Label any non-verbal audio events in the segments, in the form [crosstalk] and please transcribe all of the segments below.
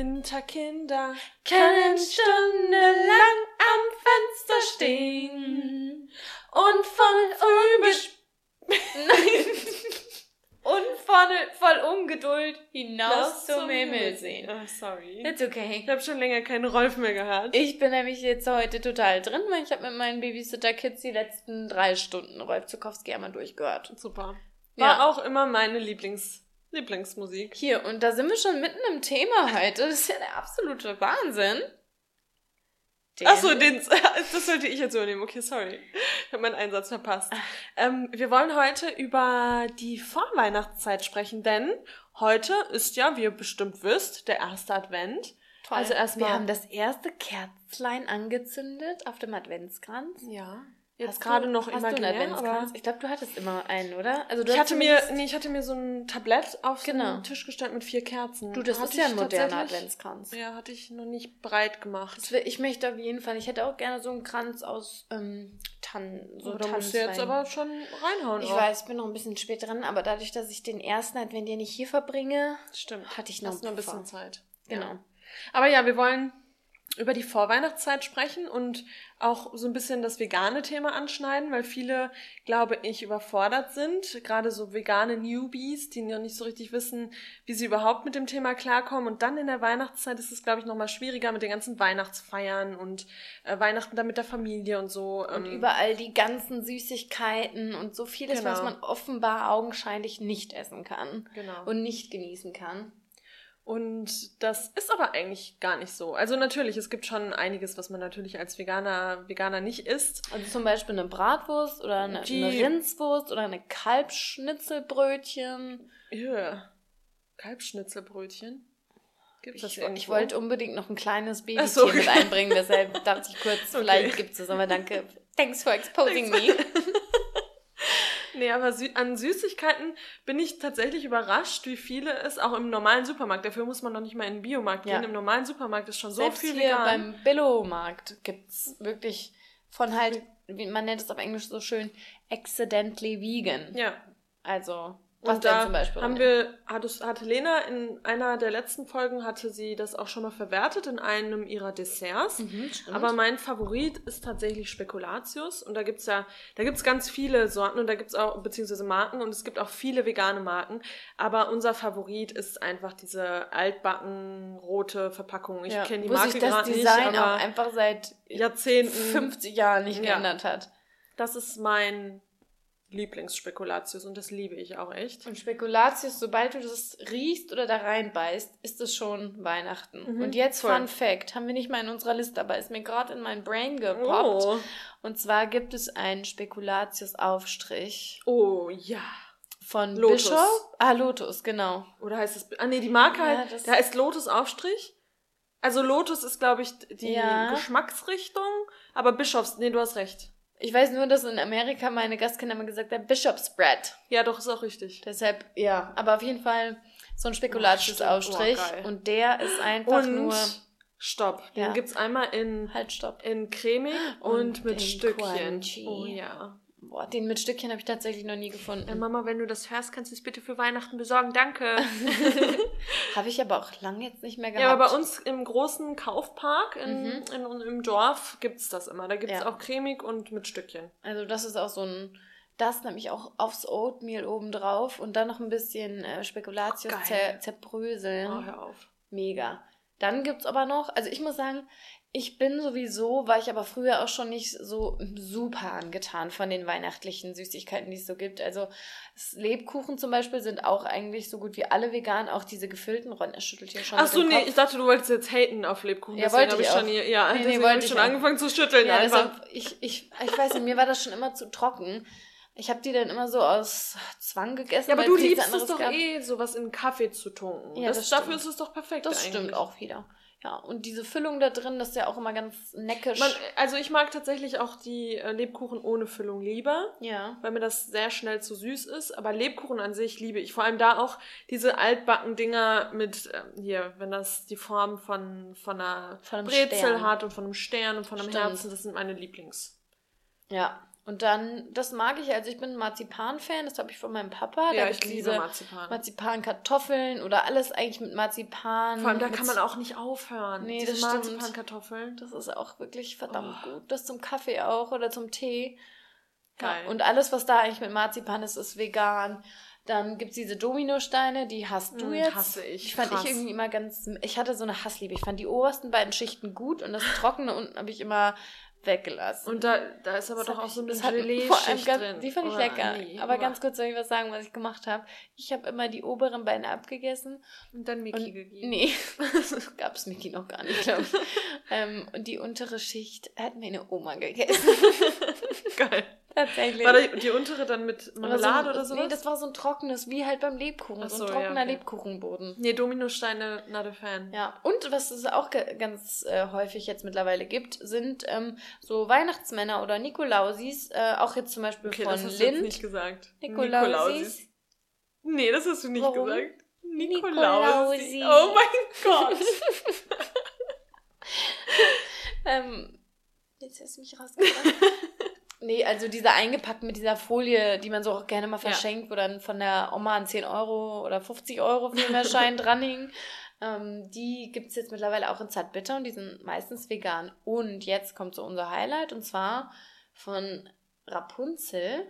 Winterkinder können stundenlang am Fenster stehen und voll [laughs] Nein. und voll, voll Ungeduld hinaus zum Himmel sehen. Oh, sorry. It's okay. Ich habe schon länger keinen Rolf mehr gehört. Ich bin nämlich jetzt heute total drin, weil ich habe mit meinen Babysitter-Kids die letzten drei Stunden Rolf Zukowski einmal durchgehört. Super. War Ja. auch immer meine Lieblings Lieblingsmusik. Hier, und da sind wir schon mitten im Thema heute. Das ist ja der absolute Wahnsinn. Achso, den, [laughs] das sollte ich jetzt übernehmen. Okay, sorry. Ich habe meinen Einsatz verpasst. Ähm, wir wollen heute über die Vorweihnachtszeit sprechen, denn heute ist ja, wie ihr bestimmt wisst, der erste Advent. Toll. Also erstmal- Wir haben das erste Kerzlein angezündet auf dem Adventskranz. Ja. Jetzt Hast gerade noch hast du einen Adventskranz? Ich glaube, du hattest immer einen, oder? Also du ich hatte mir, nee, ich hatte mir so ein Tablett auf so Genau. einen Tisch gestellt mit vier Kerzen. Du, das Hatte ist ja ein moderner Adventskranz. Ja, hatte ich noch nicht breit gemacht. Will, ich möchte auf jeden Fall, ich hätte auch gerne so einen Kranz aus ähm, Tannen. So So, da musst du jetzt aber schon reinhauen. Ich auch. weiß, ich bin noch ein bisschen spät dran, aber dadurch, dass ich den ersten Advent ja nicht hier verbringe, Stimmt. hatte ich noch, noch ein bisschen. Zeit. Genau. Ja. Aber ja, wir wollen über die Vorweihnachtszeit sprechen und auch so ein bisschen das vegane Thema anschneiden, weil viele, glaube ich, überfordert sind. Gerade so vegane Newbies, die noch nicht so richtig wissen, wie sie überhaupt mit dem Thema klarkommen. Und dann in der Weihnachtszeit ist es, glaube ich, nochmal schwieriger mit den ganzen Weihnachtsfeiern und äh, Weihnachten dann mit der Familie und so. Und ähm, überall die ganzen Süßigkeiten und so vieles, Genau. was man offenbar augenscheinlich nicht essen kann Genau. und nicht genießen kann. Und das ist aber eigentlich gar nicht so. Also natürlich, es gibt schon einiges, was man natürlich als Veganer, Veganer nicht isst. Also zum Beispiel eine Bratwurst oder eine, Die- eine Rindswurst oder eine Kalbschnitzelbrötchen. Ja. Kalbschnitzelbrötchen. Gibt's das Ich, irgendwo? ich wollte unbedingt noch ein kleines Babytier so. mit einbringen, deshalb dachte ich kurz, [laughs] Okay. vielleicht gibt es es, aber danke. [laughs] Thanks for exposing me. Nee, aber an Süßigkeiten bin ich tatsächlich überrascht, wie viele es auch im normalen Supermarkt, dafür muss man noch nicht mal in den Biomarkt Ja. gehen, im normalen Supermarkt ist schon so Selbst viel hier vegan. beim Billo-Markt gibt's wirklich von halt, wie man nennt es auf Englisch so schön, accidentally vegan. ja. Also, was Und da zum Beispiel? haben wir, hatte, hatte Lena in einer der letzten Folgen, hatte sie das auch schon mal verwertet in einem ihrer Desserts. Mhm. Aber mein Favorit ist tatsächlich Spekulatius. Und da gibt's ja, da gibt's ganz viele Sorten und da gibt's auch, beziehungsweise Marken und es gibt auch viele vegane Marken. Aber unser Favorit ist einfach diese altbacken rote Verpackung. Ich ja, kenne die Marke sich das gerade nicht, Design auch einfach seit Jahrzehnten. 50 Jahren nicht Ja. geändert hat. Das ist mein Lieblingsspekulatius und das liebe ich auch echt. Und Spekulatius, sobald du das riechst oder da reinbeißt, ist es schon Weihnachten. Mhm, und jetzt voll. Fun Fact, haben wir nicht mal in unserer Liste, aber ist mir gerade in mein Brain gepoppt. Oh. Und zwar gibt es einen Spekulatius-Aufstrich oh, ja. von Lotus. Bischof. Ah, Lotus, genau. Oder heißt es, ah nee, die Marke Ja, halt, der heißt Lotus Aufstrich. Also Lotus ist, glaube ich, die Ja. Geschmacksrichtung, aber Bischofs, nee, du hast recht. Ich weiß nur, dass in Amerika meine Gastkinder immer gesagt haben, Bishop's Bread. Ja, doch, ist auch richtig. Deshalb, ja. Aber auf jeden Fall so ein Spekulatius-Aufstrich. Oh, geil. und der ist einfach Und nur... Stopp. Den Ja. gibt's einmal in, Halt, stopp. in cremig und, Und mit Stückchen. crunchy. Oh ja. Boah, den mit Stückchen habe ich tatsächlich noch nie gefunden. Äh, Mama, wenn du das hörst, kannst du es bitte für Weihnachten besorgen. Danke. [laughs] Habe ich aber auch lange jetzt nicht mehr gehabt. ja, aber bei uns im großen Kaufpark in, Mhm. in, im Dorf gibt's das immer. Da gibt's Ja. auch cremig und mit Stückchen. Also das ist auch so ein, das nämlich auch aufs Oatmeal oben drauf und dann noch ein bisschen äh, Spekulatius Geil. zer zerbröseln. Oh, hör auf. Mega. Dann gibt's aber noch, also ich muss sagen, ich bin sowieso, war ich aber früher auch schon nicht so super angetan von den weihnachtlichen Süßigkeiten, die es so gibt. Also Lebkuchen zum Beispiel sind auch eigentlich so gut wie alle vegan, auch diese gefüllten Ron, er schüttelt hier schon. Ach so, nee, Kopf. ich dachte, du wolltest jetzt haten auf Lebkuchen. Ja, deswegen wollte ich ich schon hier, ja, Nee, nee, wollte ich schon auch. angefangen zu schütteln Ja, einfach. deshalb, ich, ich, ich weiß nicht, mir war das schon immer zu trocken. Ich habe die dann immer so aus Zwang gegessen. Ja, aber du liebst es doch gab. eh, sowas in Kaffee zu tunken. Ja, das, das dafür ist es doch perfekt Das eigentlich. stimmt auch wieder. Ja, und diese Füllung da drin, das ist ja auch immer ganz neckisch. Man, also ich mag tatsächlich auch die äh, Lebkuchen ohne Füllung lieber, ja. weil mir das sehr schnell zu süß ist. Aber Lebkuchen an sich liebe ich. Vor allem da auch diese altbacken Dinger mit, ähm, hier, wenn das die Form von, von einer Von Brezel Stern. hat und von einem Stern und von einem Stimmt. Herzen, das sind meine Lieblings. Ja. Und dann, das mag ich, also ich bin ein Marzipan-Fan, das habe ich von meinem Papa. Ja, da ich liebe Marzipan. Marzipan-Kartoffeln oder alles eigentlich mit Marzipan. Vor allem, da kann man auch nicht aufhören. Nee, Diese das. Marzipankartoffeln. Das ist auch wirklich verdammt Oh. gut. Das zum Kaffee auch oder zum Tee. Geil. Ja, und alles, was da eigentlich mit Marzipan ist, ist vegan. Dann gibt's diese Dominosteine, die hast du Mm, jetzt. hasse ich. Die fand Krass. ich irgendwie immer ganz. Ich hatte so eine Hassliebe. Ich fand die obersten beiden Schichten gut und das Trockene unten habe ich immer weggelassen. Und da, da ist aber Das doch auch ich- so vor allem Gelee-Schicht drin. Die fand ich lecker. nee, aber ganz kurz soll ich was sagen, was ich gemacht habe. Ich habe immer die oberen beiden abgegessen. Und dann Mickey Und, gegeben. nee, [laughs] gab es Mickey noch gar nicht, glaube ich. [laughs] ähm, und die untere Schicht hat meine Oma gegessen. [laughs] Geil. Tatsächlich. War die, die untere dann mit so Marmelade ein- oder so? Nee, das war so ein trockenes, wie halt beim Lebkuchen. So so, ein ja, trockener okay. Lebkuchenboden. Nee, Dominosteine, not a fan. Ja, und was es auch ganz äh, häufig jetzt mittlerweile gibt, sind ähm, so Weihnachtsmänner oder Nikolausis, äh, auch jetzt zum Beispiel Okay, von das hast du jetzt Lind. nicht gesagt. Nikolausis. Nee, das hast du nicht Warum? gesagt. Nikolausi. Nikolausi. Oh mein Gott. [laughs] Ähm, jetzt hast du mich rausgebracht. [laughs] nee, also diese eingepackt mit dieser Folie, die man so auch gerne mal Ja. verschenkt, wo dann von der Oma ein 10 Euro oder 50 Euro Filmerschein [laughs] dran hing. Ähm, die gibt es jetzt mittlerweile auch in Zartbitter und die sind meistens vegan. Und jetzt kommt so unser Highlight und zwar von Rapunzel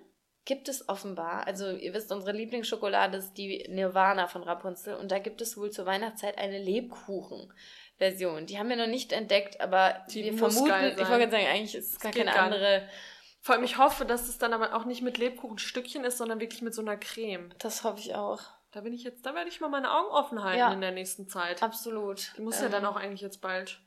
gibt es offenbar, also ihr wisst, unsere Lieblingsschokolade ist die Nirvana von Rapunzel und da gibt es wohl zur Weihnachtszeit eine Lebkuchen-Version. Die haben wir noch nicht entdeckt, aber Die wir vermuten, ich wollte gerade sagen, eigentlich ist es gar keine andere. Vor allem, ich hoffe, dass es dann aber auch nicht mit Lebkuchenstückchen ist, sondern wirklich mit so einer Creme. Das hoffe ich auch. Da bin ich jetzt, da werde ich mal meine Augen offen halten Ja. in der nächsten Zeit. Absolut. Die muss Ähm, ja dann auch eigentlich jetzt bald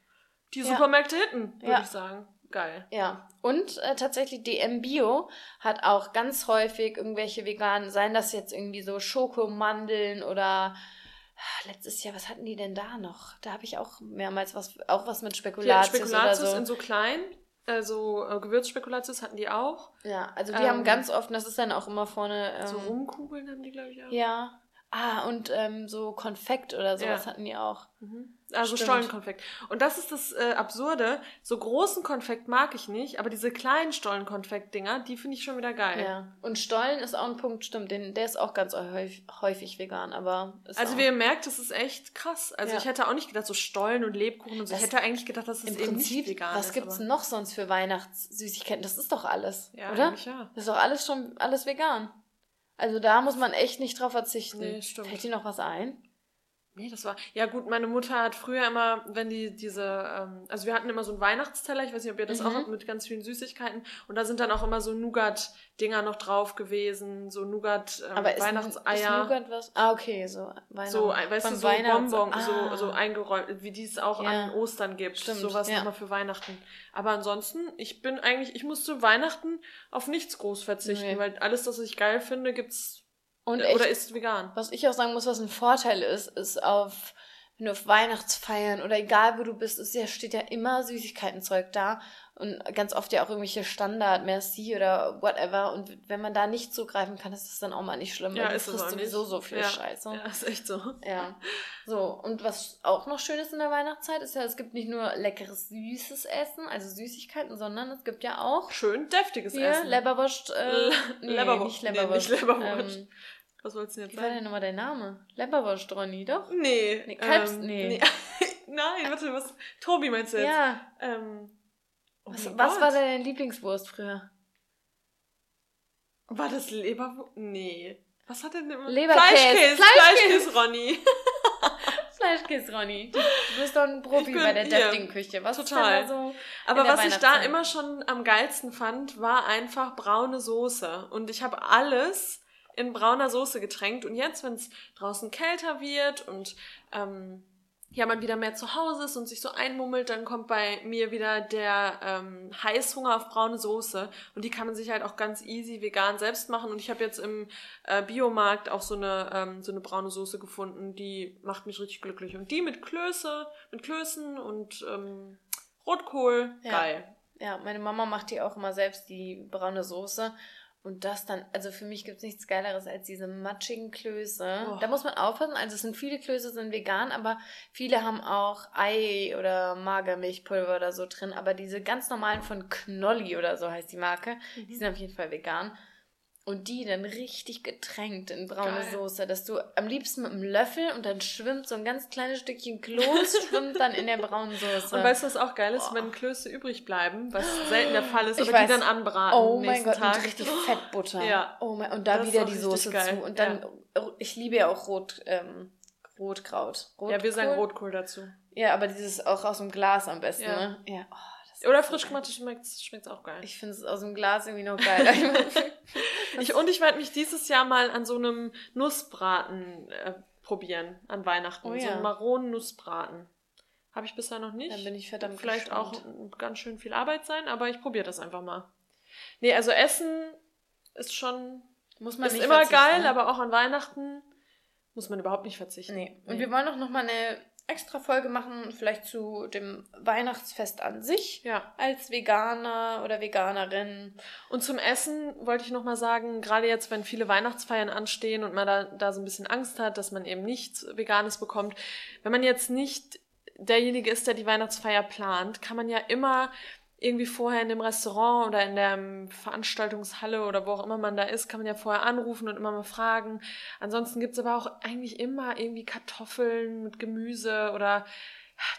die ja. Supermärkte hitten, würde Ja. ich sagen. Geil. Ja, und äh, tatsächlich DM Bio hat auch ganz häufig irgendwelche veganen, seien das jetzt irgendwie so Schokomandeln oder ah, letztes Jahr, was hatten die denn da noch? Da habe ich auch mehrmals was, auch was mit Spekulatius, Spekulatius oder so. in so klein, also äh, Gewürzspekulatius hatten die auch. ja, also die Ähm, haben ganz oft, das ist dann auch immer vorne. Ähm, So Rumkugeln haben die, glaube ich, auch. Ja. Ah, und ähm, so Konfekt oder sowas Ja. hatten die auch. Mhm. Also Stimmt. Stollenkonfekt. Und das ist das äh, Absurde. So großen Konfekt mag ich nicht, aber diese kleinen Stollenkonfekt-Dinger, die finde ich schon wieder geil. Ja. Und Stollen ist auch ein Punkt, stimmt. Den, der ist auch ganz häufig, häufig vegan, aber. Ist Also wie ihr merkt, das ist echt krass. Also Ja. ich hätte auch nicht gedacht, so Stollen und Lebkuchen und so. Das- ich hätte eigentlich gedacht, dass das Im eben Prinzip, nicht vegan was ist. gibt's aber- noch sonst für Weihnachtssüßigkeiten? Das ist doch alles, Ja, oder? ja. Das ist doch alles schon alles vegan. Also da muss man echt nicht drauf verzichten. Nee, stimmt. Fällt dir noch was ein? Nee, das war. Ja, gut, meine Mutter hat früher immer, wenn die diese. Ähm, also, wir hatten immer so einen Weihnachtsteller, ich weiß nicht, ob ihr das Mhm. auch habt, mit ganz vielen Süßigkeiten. Und da sind dann auch immer so Nougat-Dinger noch drauf gewesen, so Nougat, ähm. Nougat was? Ah, okay, so Weihnachten. so, ein- weißt du, Beim so Weihnachts- Bonbon, ah. so, so eingerollt, wie die es auch Ja. an Ostern gibt. Stimmt, Sowas ja. nochmal für Weihnachten. Aber ansonsten, ich bin eigentlich, ich musste Weihnachten auf nichts groß verzichten, Nee. weil alles, das ich geil finde, gibt's Und echt, oder ist vegan. was ich auch sagen muss, was ein Vorteil ist, ist auf, wenn du auf Weihnachtsfeiern oder egal wo du bist, ist ja, steht ja immer Süßigkeitenzeug da. Und ganz oft ja auch irgendwelche Standard, Merci oder whatever. Und wenn man da nicht zugreifen kann, ist das dann auch mal nicht schlimm. Ja, ist es frisst sowieso so viel Ja. Scheiße. Ja, ist echt so. Ja. So, und was auch noch schön ist in der Weihnachtszeit, ist ja, es gibt nicht nur leckeres, süßes Essen, also Süßigkeiten, sondern es gibt ja auch Schön deftiges hier Essen. Leberwurst, äh, nee, Leberwurst. nicht Leberwurst. Nee, nicht Leberwurst. Ähm, Was wolltest du denn jetzt wie war denn sagen? nochmal dein Name? Leberwurst, Ronny, doch? Nee. Nee, Kalbs- ähm, nee. [laughs] Nein, warte, was? Tobi meinst du jetzt? Ja. Ähm, oh Was, was war deine Lieblingswurst früher? War das Leberwurst? Nee. Was hat denn immer? Leberkäse. Fleischkäse. Fleischkäse. Fleischkäse, Ronny. [laughs] Fleischkäse, Ronny. Du, du bist doch ein Profi bin- bei der deftigen Küche. Was total. so? Aber was ich da immer schon am geilsten fand, war einfach braune Soße. Und ich habe alles in brauner Soße getränkt. Und jetzt, wenn es draußen kälter wird und ähm, ja, man wieder mehr zu Hause ist und sich so einmummelt, dann kommt bei mir wieder der ähm, Heißhunger auf braune Soße. Und die kann man sich halt auch ganz easy vegan selbst machen. Und ich habe jetzt im äh, Biomarkt auch so eine, ähm, so eine braune Soße gefunden, die macht mich richtig glücklich. Und die mit Klöße, mit Klößen und ähm, Rotkohl, Ja. geil. Ja, meine Mama macht die auch immer selbst, die braune Soße. Und das dann, also für mich gibt es nichts Geileres als diese matschigen Klöße. Oh. Da muss man aufpassen. Also es sind viele Klöße sind vegan, aber viele haben auch Ei oder Magermilchpulver oder so drin. Aber diese ganz normalen von Knolli oder so heißt die Marke, mhm. die sind auf jeden Fall vegan. Und die dann richtig getränkt in braune Geil. Soße, dass du am liebsten mit einem Löffel und dann schwimmt so ein ganz kleines Stückchen Kloß, [laughs] schwimmt dann in der braunen Soße. Und weißt du, was auch geil ist, oh. wenn Klöße übrig bleiben, was selten der Fall ist, aber die dann anbraten. Oh mein Gott, Tag. richtig Fettbutter. Ja. Oh mein, und da das wieder die Soße geil. zu. Und dann, ja. ich liebe ja auch Rot, ähm, Rotkraut. Rotkohl. Ja, wir sagen Rotkohl dazu. Ja, aber dieses auch aus dem Glas am besten, ja. ne? Ja. Oh. Oder frisch gemacht schmeckt es auch geil. Ich finde es aus dem Glas irgendwie noch geiler. [laughs] ich, und ich werde mich dieses Jahr mal an so einem Nussbraten äh, probieren an Weihnachten. Oh, ja. So einen Maronen-Nussbraten. Habe ich bisher noch nicht. Dann bin ich verdammt Vielleicht gespannt. auch ganz schön viel Arbeit sein, aber ich probiere das einfach mal. Nee, also Essen ist schon. Muss man ist nicht immer geil, aber auch an Weihnachten muss man überhaupt nicht verzichten. Nee. Und nee. wir wollen auch noch mal eine extra Folge machen, vielleicht zu dem Weihnachtsfest an sich. Ja. Als Veganer oder Veganerin. Und zum Essen wollte ich nochmal sagen, gerade jetzt, wenn viele Weihnachtsfeiern anstehen und man da, da so ein bisschen Angst hat, dass man eben nichts Veganes bekommt. Wenn man jetzt nicht derjenige ist, der die Weihnachtsfeier plant, kann man ja immer irgendwie vorher in dem Restaurant oder in der Veranstaltungshalle oder wo auch immer man da ist, kann man ja vorher anrufen und immer mal fragen. Ansonsten gibt's aber auch eigentlich immer irgendwie Kartoffeln mit Gemüse oder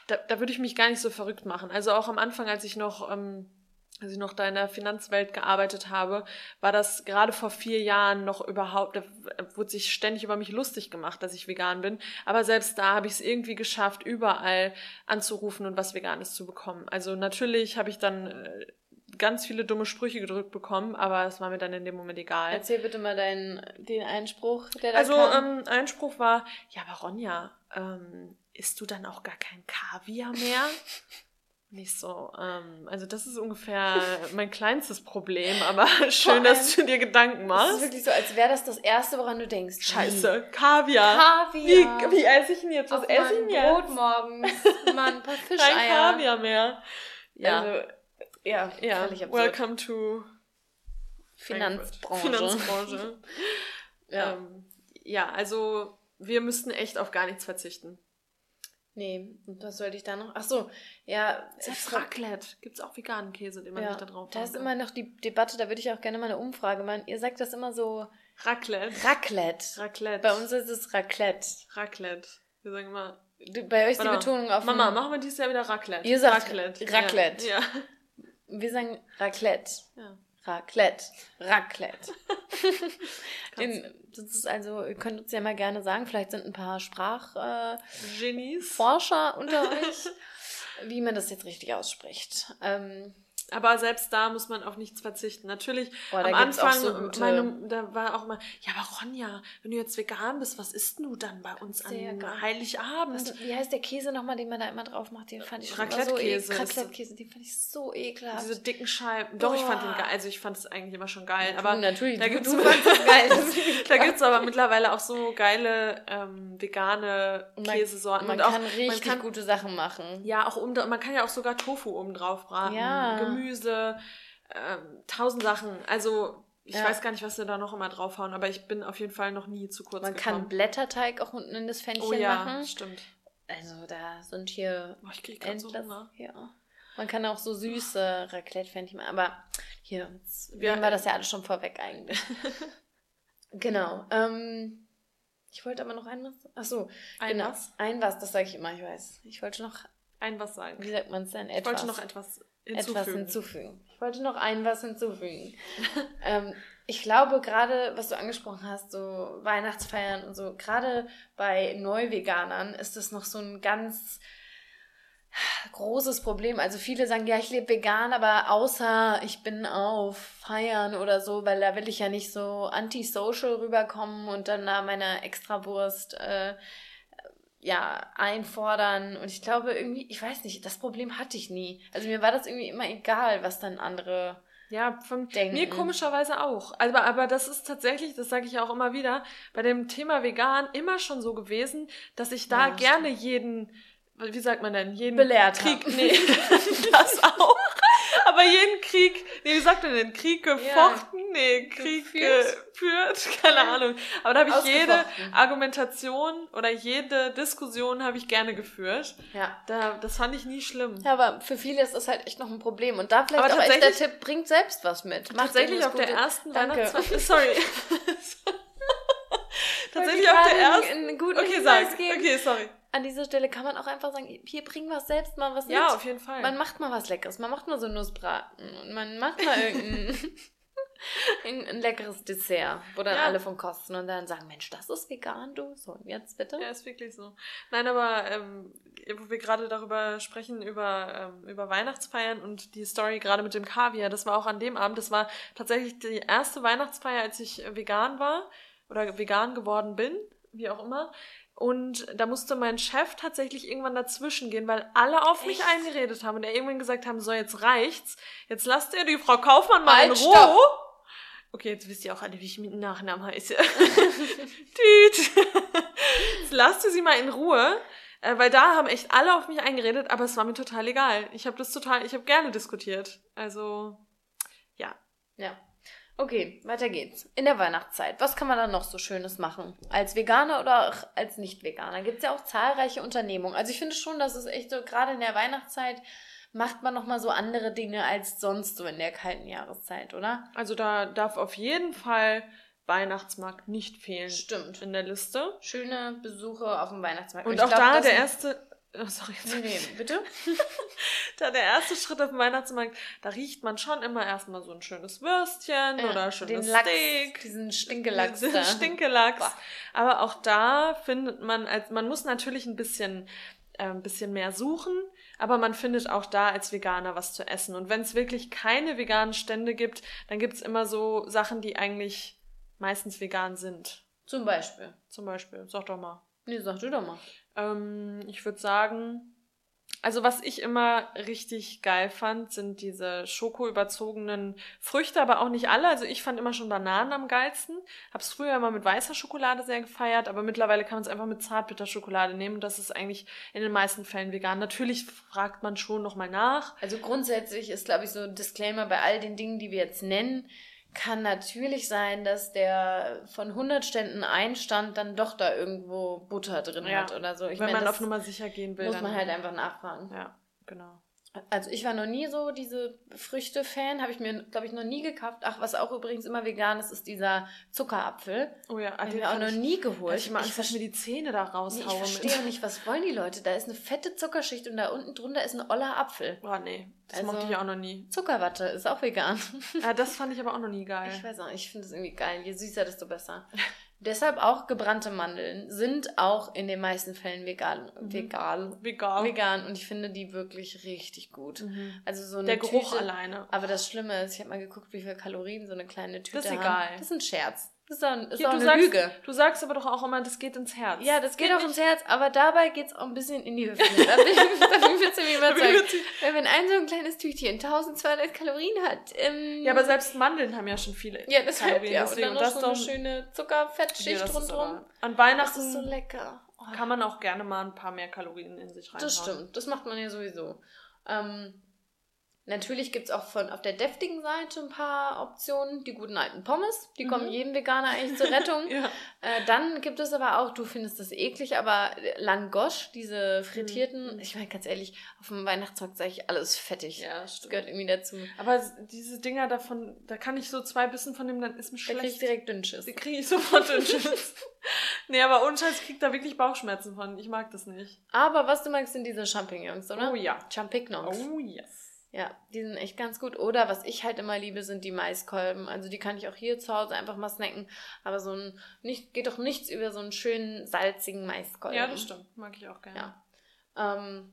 da, da würde ich mich gar nicht so verrückt machen. Also auch am Anfang, als ich noch ähm, als ich noch da in der Finanzwelt gearbeitet habe, war das gerade vor vier Jahren noch überhaupt, da wurde sich ständig über mich lustig gemacht, dass ich vegan bin. Aber selbst da habe ich es irgendwie geschafft, überall anzurufen und was Veganes zu bekommen. Also natürlich habe ich dann äh, ganz viele dumme Sprüche gedrückt bekommen, aber es war mir dann in dem Moment egal. Erzähl bitte mal deinen, den Einspruch, der da Also, kam. Ähm, Einspruch war, ja, aber Ronja, ähm, isst du dann auch gar kein Kaviar mehr? [laughs] Nicht so. Ähm, also das ist ungefähr [laughs] mein kleinstes Problem, aber schön, dass du dir Gedanken machst. Es ist wirklich so, als wäre das das Erste, woran du denkst. Scheiße, Kaviar. Kaviar. Wie, wie esse ich denn jetzt? Was Auf esse ich jetzt? Brot morgens. Mal ein paar [laughs] Fischeier. Kein Kaviar mehr. Ja. Also, ja, ja. Welcome to Finanzbranche. Finanzbranche. [laughs] ja. Ähm, ja, also wir müssten echt auf gar nichts verzichten. Nee, und was sollte ich da noch? Ach so, ja. Selbst Raclette. Gibt es auch veganen Käse, den man ja, nicht da drauf Da ist immer noch die Debatte, da würde ich auch gerne mal eine Umfrage machen. Ihr sagt das immer so. Raclette. Raclette. Raclette. Bei uns ist es Raclette. Raclette. Wir sagen immer. Bei euch die Betonung auf. Mama, machen wir dieses Jahr wieder Raclette. Ihr sagt Raclette. Raclette. Ja. ja. Wir sagen Raclette. Ja. Raclette. Raclette. [laughs] In, das ist also, ihr könnt uns ja mal gerne sagen, vielleicht sind ein paar Sprachgenies, äh, Forscher unter euch, [laughs] wie man das jetzt richtig ausspricht. Ähm, aber selbst da muss man auf nichts verzichten. Natürlich, oh, am Anfang, so meine, da war auch immer, ja, aber Ronja, wenn du jetzt vegan bist, was isst du dann bei uns Sehr an geil. Heiligabend? Was, wie heißt der Käse nochmal, den man da immer drauf macht? Den fand ich schon so ekelhaft. Raclette-Käse, den fand ich so ekelhaft. Diese dicken Scheiben. Doch, oh. ich fand den geil. Also ich fand es eigentlich immer schon geil. aber natürlich, da gibt [laughs] es geil. [laughs] da gibt's aber mittlerweile auch so geile ähm, vegane man, Käsesorten. Man, und auch, kann richtig man kann, gute Sachen machen. Ja, auch um, man kann ja auch sogar Tofu oben drauf braten. Ja. Gemüse, ähm, tausend Sachen. Also ich ja. weiß gar nicht, was sie da noch immer draufhauen, aber ich bin auf jeden Fall noch nie zu kurz Man gekommen. kann Blätterteig auch unten in das Fännchen oh, ja, machen. stimmt. Also da sind hier oh, ich krieg endlos, so Hunger. Ja. Man kann auch so süße Raclette-Fännchen machen, aber hier ja, war das ja alles schon vorweg eigentlich. [laughs] genau. Ähm, ich wollte aber noch ein was. Achso, ein genau. was? Ein was, das sage ich immer, ich weiß. Ich wollte noch ein was sagen. Wie sagt man es denn? Etwas. Ich wollte noch etwas hinzufügen. Etwas hinzufügen. Ich wollte noch ein was hinzufügen. [laughs] ähm, ich glaube, gerade was du angesprochen hast, so Weihnachtsfeiern und so, gerade bei Neuveganern ist das noch so ein ganz großes Problem. Also viele sagen, ja, ich lebe vegan, aber außer ich bin auf Feiern oder so, weil da will ich ja nicht so antisocial rüberkommen und dann da meine Extrawurst äh, ja, einfordern. Und ich glaube irgendwie, ich weiß nicht, das Problem hatte ich nie. Also mir war das irgendwie immer egal, was dann andere ja, von denken. mir komischerweise auch. Aber, aber das ist tatsächlich, das sage ich auch immer wieder, bei dem Thema vegan immer schon so gewesen, dass ich da ja, gerne stimmt. jeden, wie sagt man denn, jeden Belehrt Krieg, nee, [laughs] das auch aber jeden Krieg, nee, wie sagt man denn, Krieg gefochten? Ja. Nee, Krieg geführt, [laughs] keine Ahnung. Aber da habe ich jede Argumentation oder jede Diskussion habe ich gerne geführt. Ja. Da, das fand ich nie schlimm. Ja, aber für viele ist das halt echt noch ein Problem. Und da vielleicht aber auch echt der Tipp, bringt selbst was mit. Macht tatsächlich auf der ersten Weihnachtszeit, [laughs] sorry. [laughs] tatsächlich auf der ersten, okay, sag, okay, sorry an dieser Stelle kann man auch einfach sagen, hier bring was selbst mal was ja, mit. Ja, auf jeden Fall. Man macht mal was Leckeres. Man macht mal so Nussbraten und man macht mal irgendein [laughs] ein, ein, leckeres Dessert, wo dann ja. alle von kosten und dann sagen, Mensch, das ist vegan, du. So, und jetzt bitte? Ja, ist wirklich so. Nein, aber ähm, wo wir gerade darüber sprechen, über, ähm, über Weihnachtsfeiern und die Story gerade mit dem Kaviar, das war auch an dem Abend, das war tatsächlich die erste Weihnachtsfeier, als ich vegan war oder vegan geworden bin, wie auch immer. Und da musste mein Chef tatsächlich irgendwann dazwischen gehen, weil alle auf Echt? mich eingeredet haben und er irgendwann gesagt haben, so jetzt reicht's. Jetzt lasst ihr die Frau Kaufmann mal halt, in Ruhe. Stopp. Okay, jetzt wisst ihr auch alle, wie ich mit Nachnamen heiße. [laughs] Tüt. jetzt lasst ihr sie mal in Ruhe. Äh, weil da haben echt alle auf mich eingeredet, aber es war mir total egal. Ich habe das total, ich habe gerne diskutiert. Also, ja. Ja. Okay, weiter geht's. In der Weihnachtszeit, was kann man da noch so Schönes machen? Als Veganer oder auch als Nicht-Veganer? Gibt es ja auch zahlreiche Unternehmungen. Also ich finde schon, dass es echt so, gerade in der Weihnachtszeit macht man nochmal so andere Dinge als sonst so in der kalten Jahreszeit, oder? Also da darf auf jeden Fall Weihnachtsmarkt nicht fehlen. Stimmt. In der Liste. Schöne Besuche auf dem Weihnachtsmarkt. Und, Und auch glaub, da der erste, Oh, sorry. Nee, nee, bitte? [laughs] da der erste Schritt auf dem Weihnachtsmarkt, da riecht man schon immer erstmal so ein schönes Würstchen ja, oder ein schönes Lachs, Steak. Diesen Stinkelachs. Diesen Stinkelachs. Boah. Aber auch da findet man, als man muss natürlich ein bisschen, äh, ein bisschen mehr suchen, aber man findet auch da als Veganer was zu essen. Und wenn es wirklich keine veganen Stände gibt, dann gibt es immer so Sachen, die eigentlich meistens vegan sind. Zum Beispiel. Zum Beispiel. Sag doch mal. Nee, sag du doch mal. Ähm, ich würde sagen, also was ich immer richtig geil fand, sind diese schokoüberzogenen Früchte, aber auch nicht alle. Also ich fand immer schon Bananen am geilsten. Hab's früher immer mit weißer Schokolade sehr gefeiert, aber mittlerweile kann man es einfach mit Zartbitterschokolade nehmen. Das ist eigentlich in den meisten Fällen vegan. Natürlich fragt man schon nochmal nach. Also grundsätzlich ist, glaube ich, so ein Disclaimer bei all den Dingen, die wir jetzt nennen kann natürlich sein, dass der von 100 Ständen ein Stand dann doch da irgendwo Butter drin ja. hat oder so. Ich Wenn meine, man auf Nummer sicher gehen will. Muss man halt einfach nachfragen. Ja, genau. Also ich war noch nie so diese Früchte-Fan, habe ich mir, glaube ich, noch nie gekauft. Ach, was auch übrigens immer vegan ist, ist dieser Zuckerapfel. Oh ja, den mir auch noch nie geholt. Ich, ich, ich mir die Zähne da raushauen. Nee, ich verstehe nicht, was wollen die Leute? Da ist eine fette Zuckerschicht und da unten drunter ist ein oller Apfel. Oh nee, das also, mochte ich auch noch nie. Zuckerwatte ist auch vegan. Ja, das fand ich aber auch noch nie geil. Ich weiß auch, ich finde es irgendwie geil. Je süßer, desto besser. [laughs] Deshalb auch gebrannte Mandeln sind auch in den meisten Fällen vegan. Mhm. Vegan. Vegan. Vegan. Und ich finde die wirklich richtig gut. Mhm. Also so eine Der Geruch Tüte, alleine. Aber das Schlimme ist, ich habe mal geguckt, wie viele Kalorien so eine kleine Tüte hat. Das ist haben. egal. Das ist ein Scherz. Das ist, ein, ist ja, auch eine sagst, Lüge. Du sagst aber doch auch immer, das geht ins Herz. Ja, das geht, geht auch ins Herz, aber dabei geht es auch ein bisschen in die Hüfte. [laughs] da bin ich, mir überzeugt. Weil wenn ein so ein kleines Tütchen 1200 Kalorien hat. Ähm, ja, aber selbst Mandeln haben ja schon viele ja, das Kalorien. Ja, deswegen. und dann noch so eine schöne Zuckerfettschicht ja, rundherum. An Weihnachten das ist so lecker. Oh. kann man auch gerne mal ein paar mehr Kalorien in sich reinhauen. Das stimmt, das macht man ja sowieso. Ähm, Natürlich gibt es auch von auf der deftigen Seite ein paar Optionen. Die guten alten Pommes, die mhm. kommen jedem Veganer eigentlich zur [laughs] Rettung. ja. äh, dann gibt es aber auch, du findest das eklig, aber Langosch, diese frittierten, mhm. ich meine ganz ehrlich, auf dem Weihnachtsmarkt sage ich alles fettig. Ja, das stimmt. gehört irgendwie dazu. Aber diese Dinger davon, da kann ich so zwei Bissen von dem, dann ist mir schlecht. Da krieg ich direkt Dünnschiss. Die kriege ich sofort Dünnschiss. [laughs] nee, aber ohne Scheiß kriegt da wirklich Bauchschmerzen von. Ich mag das nicht. Aber was du magst, sind diese Champignons, oder? Oh ja. Champignons. Oh yes. Ja, die sind echt ganz gut. Oder was ich halt immer liebe, sind die Maiskolben. Also die kann ich auch hier zu Hause einfach mal snacken. Aber so ein, nicht, geht doch nichts über so einen schönen, salzigen Maiskolben. Ja, das stimmt. Mag ich auch gerne. Ja. Ähm,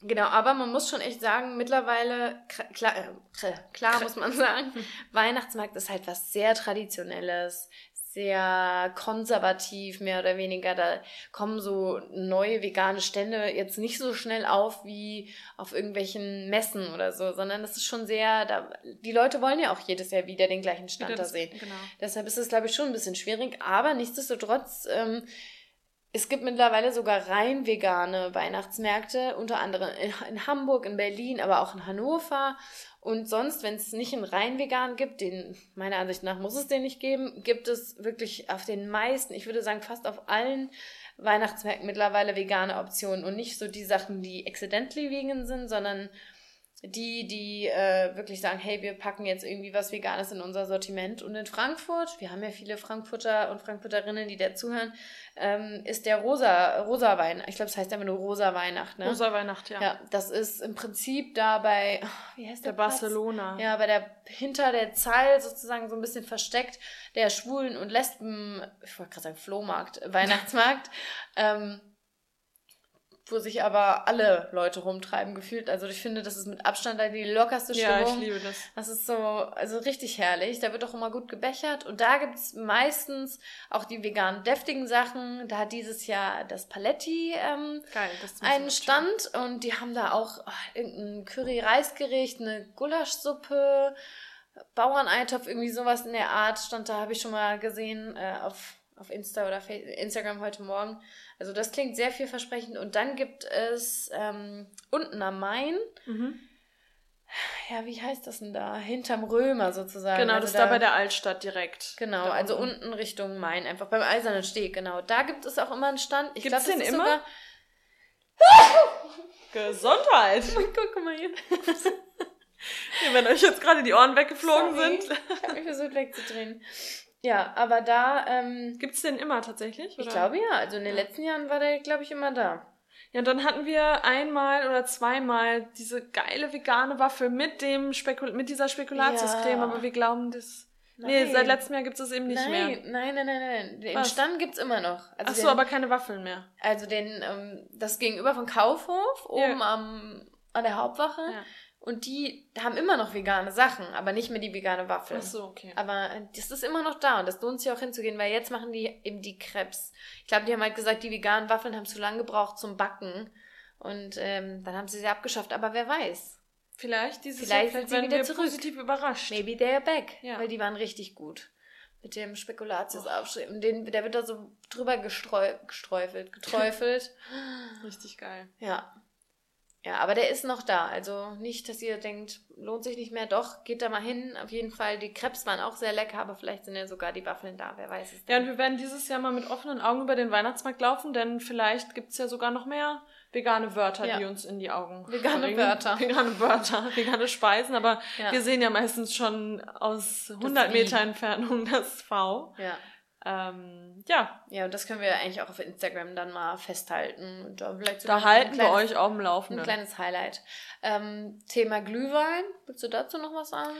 genau, aber man muss schon echt sagen, mittlerweile, klar, äh, klar muss man sagen, [laughs] Weihnachtsmarkt ist halt was sehr Traditionelles, sehr konservativ, mehr oder weniger. Da kommen so neue vegane Stände jetzt nicht so schnell auf wie auf irgendwelchen Messen oder so, sondern das ist schon sehr, da, die Leute wollen ja auch jedes Jahr wieder den gleichen Stand da sehen. Genau. Deshalb ist es, glaube ich, schon ein bisschen schwierig, aber nichtsdestotrotz, ähm, es gibt mittlerweile sogar rein vegane Weihnachtsmärkte, unter anderem in Hamburg, in Berlin, aber auch in Hannover. Und sonst, wenn es nicht einen rein vegan gibt, den meiner Ansicht nach muss es den nicht geben, gibt es wirklich auf den meisten, ich würde sagen fast auf allen Weihnachtsmärkten mittlerweile vegane Optionen und nicht so die Sachen, die accidentally vegan sind, sondern die, die äh, wirklich sagen, hey, wir packen jetzt irgendwie was Veganes in unser Sortiment. Und in Frankfurt, wir haben ja viele Frankfurter und Frankfurterinnen, die dazuhören, ähm, ist der rosa, rosa Wein. Ich glaube, es das heißt einfach nur rosa Weihnacht, ne? Rosa Weihnacht, ja. Ja, das ist im Prinzip da bei, wie heißt der? Der Platz? Barcelona. Ja, bei der, hinter der Zahl sozusagen so ein bisschen versteckt, der Schwulen- und Lesben, ich wollte gerade sagen Flohmarkt, Weihnachtsmarkt. ähm, wo sich aber alle Leute rumtreiben gefühlt. Also ich finde, das ist mit Abstand die lockerste Stimmung. Ja, ich liebe das. Das ist so, also richtig herrlich. Da wird auch immer gut gebechert. Und da gibt's meistens auch die veganen deftigen Sachen. Da hat dieses Jahr das Paletti ähm, Geil, das einen Stand und die haben da auch oh, irgendein Curry-Reisgericht, eine Gulaschsuppe, Bauerneintopf, irgendwie sowas in der Art stand da, habe ich schon mal gesehen äh, auf auf Insta oder Instagram heute Morgen. Also das klingt sehr vielversprechend. Und dann gibt es ähm, unten am Main, mhm. ja, wie heißt das denn da? Hinterm Römer sozusagen. Genau, also das ist da, da bei der Altstadt direkt. Genau, also unten Richtung Main, einfach beim Eisernen Steg, genau. Da gibt es auch immer einen Stand. Ich glaube, den immer? Sogar... [laughs] Gesundheit! Guck mal hier. [laughs] wenn euch jetzt gerade die Ohren weggeflogen Sorry. sind. ich habe mich versucht wegzudrehen. Ja, aber da. Ähm, Gibt es den immer tatsächlich? Oder? Ich glaube ja. Also in den letzten Jahren war der, glaube ich, immer da. Ja, und dann hatten wir einmal oder zweimal diese geile vegane Waffel mit dem Spekul mit dieser Spekulatiuscreme, ja. aber wir glauben, das. Nein. Nee, seit letztem Jahr gibt es eben nicht nein, mehr. Nein, nein, nein, nein. Den Was? Stand gibt es immer noch. Also Ach so, den, aber keine Waffeln mehr. Also den, ähm, das Gegenüber von Kaufhof, oben ja. am, an der Hauptwache. Ja. Und die haben immer noch vegane Sachen, aber nicht mehr die vegane Waffel. Ach so, okay. Aber äh, das ist immer noch da und das lohnt sich auch hinzugehen, weil jetzt machen die eben die Krebs. Ich glaube, die haben halt gesagt, die veganen Waffeln haben zu lange gebraucht zum Backen. Und ähm, dann haben sie sie abgeschafft. Aber wer weiß. Vielleicht dieses vielleicht Jahr, vielleicht sind wir zurück. positiv überrascht. Maybe they're back. Ja. Weil die waren richtig gut. Mit dem Spekulatiusaufschrieb. Oh. Den, der wird da so drüber gestreu, gestreufelt, geträufelt. [laughs] richtig geil. Ja. Ja, aber der ist noch da. Also nicht, dass ihr denkt, lohnt sich nicht mehr. Doch, geht da mal hin. Auf jeden Fall, die Krebs waren auch sehr lecker, aber vielleicht sind ja sogar die Waffeln da. Wer weiß es. Denn. Ja, und wir werden dieses Jahr mal mit offenen Augen über den Weihnachtsmarkt laufen, denn vielleicht gibt's ja sogar noch mehr vegane Wörter, ja. die uns in die Augen Vegane bringen. Wörter. [laughs] Vegane Wörter, vegane Speisen, aber ja. wir sehen ja meistens schon aus 100 Meter Entfernung das V. Ja. Ähm, ja. Ja, und das können wir eigentlich auch auf Instagram dann mal festhalten. Und da vielleicht da halten kleines, wir euch auf dem Laufenden. Ein kleines Highlight. Ähm, Thema Glühwein. Willst du dazu noch was sagen?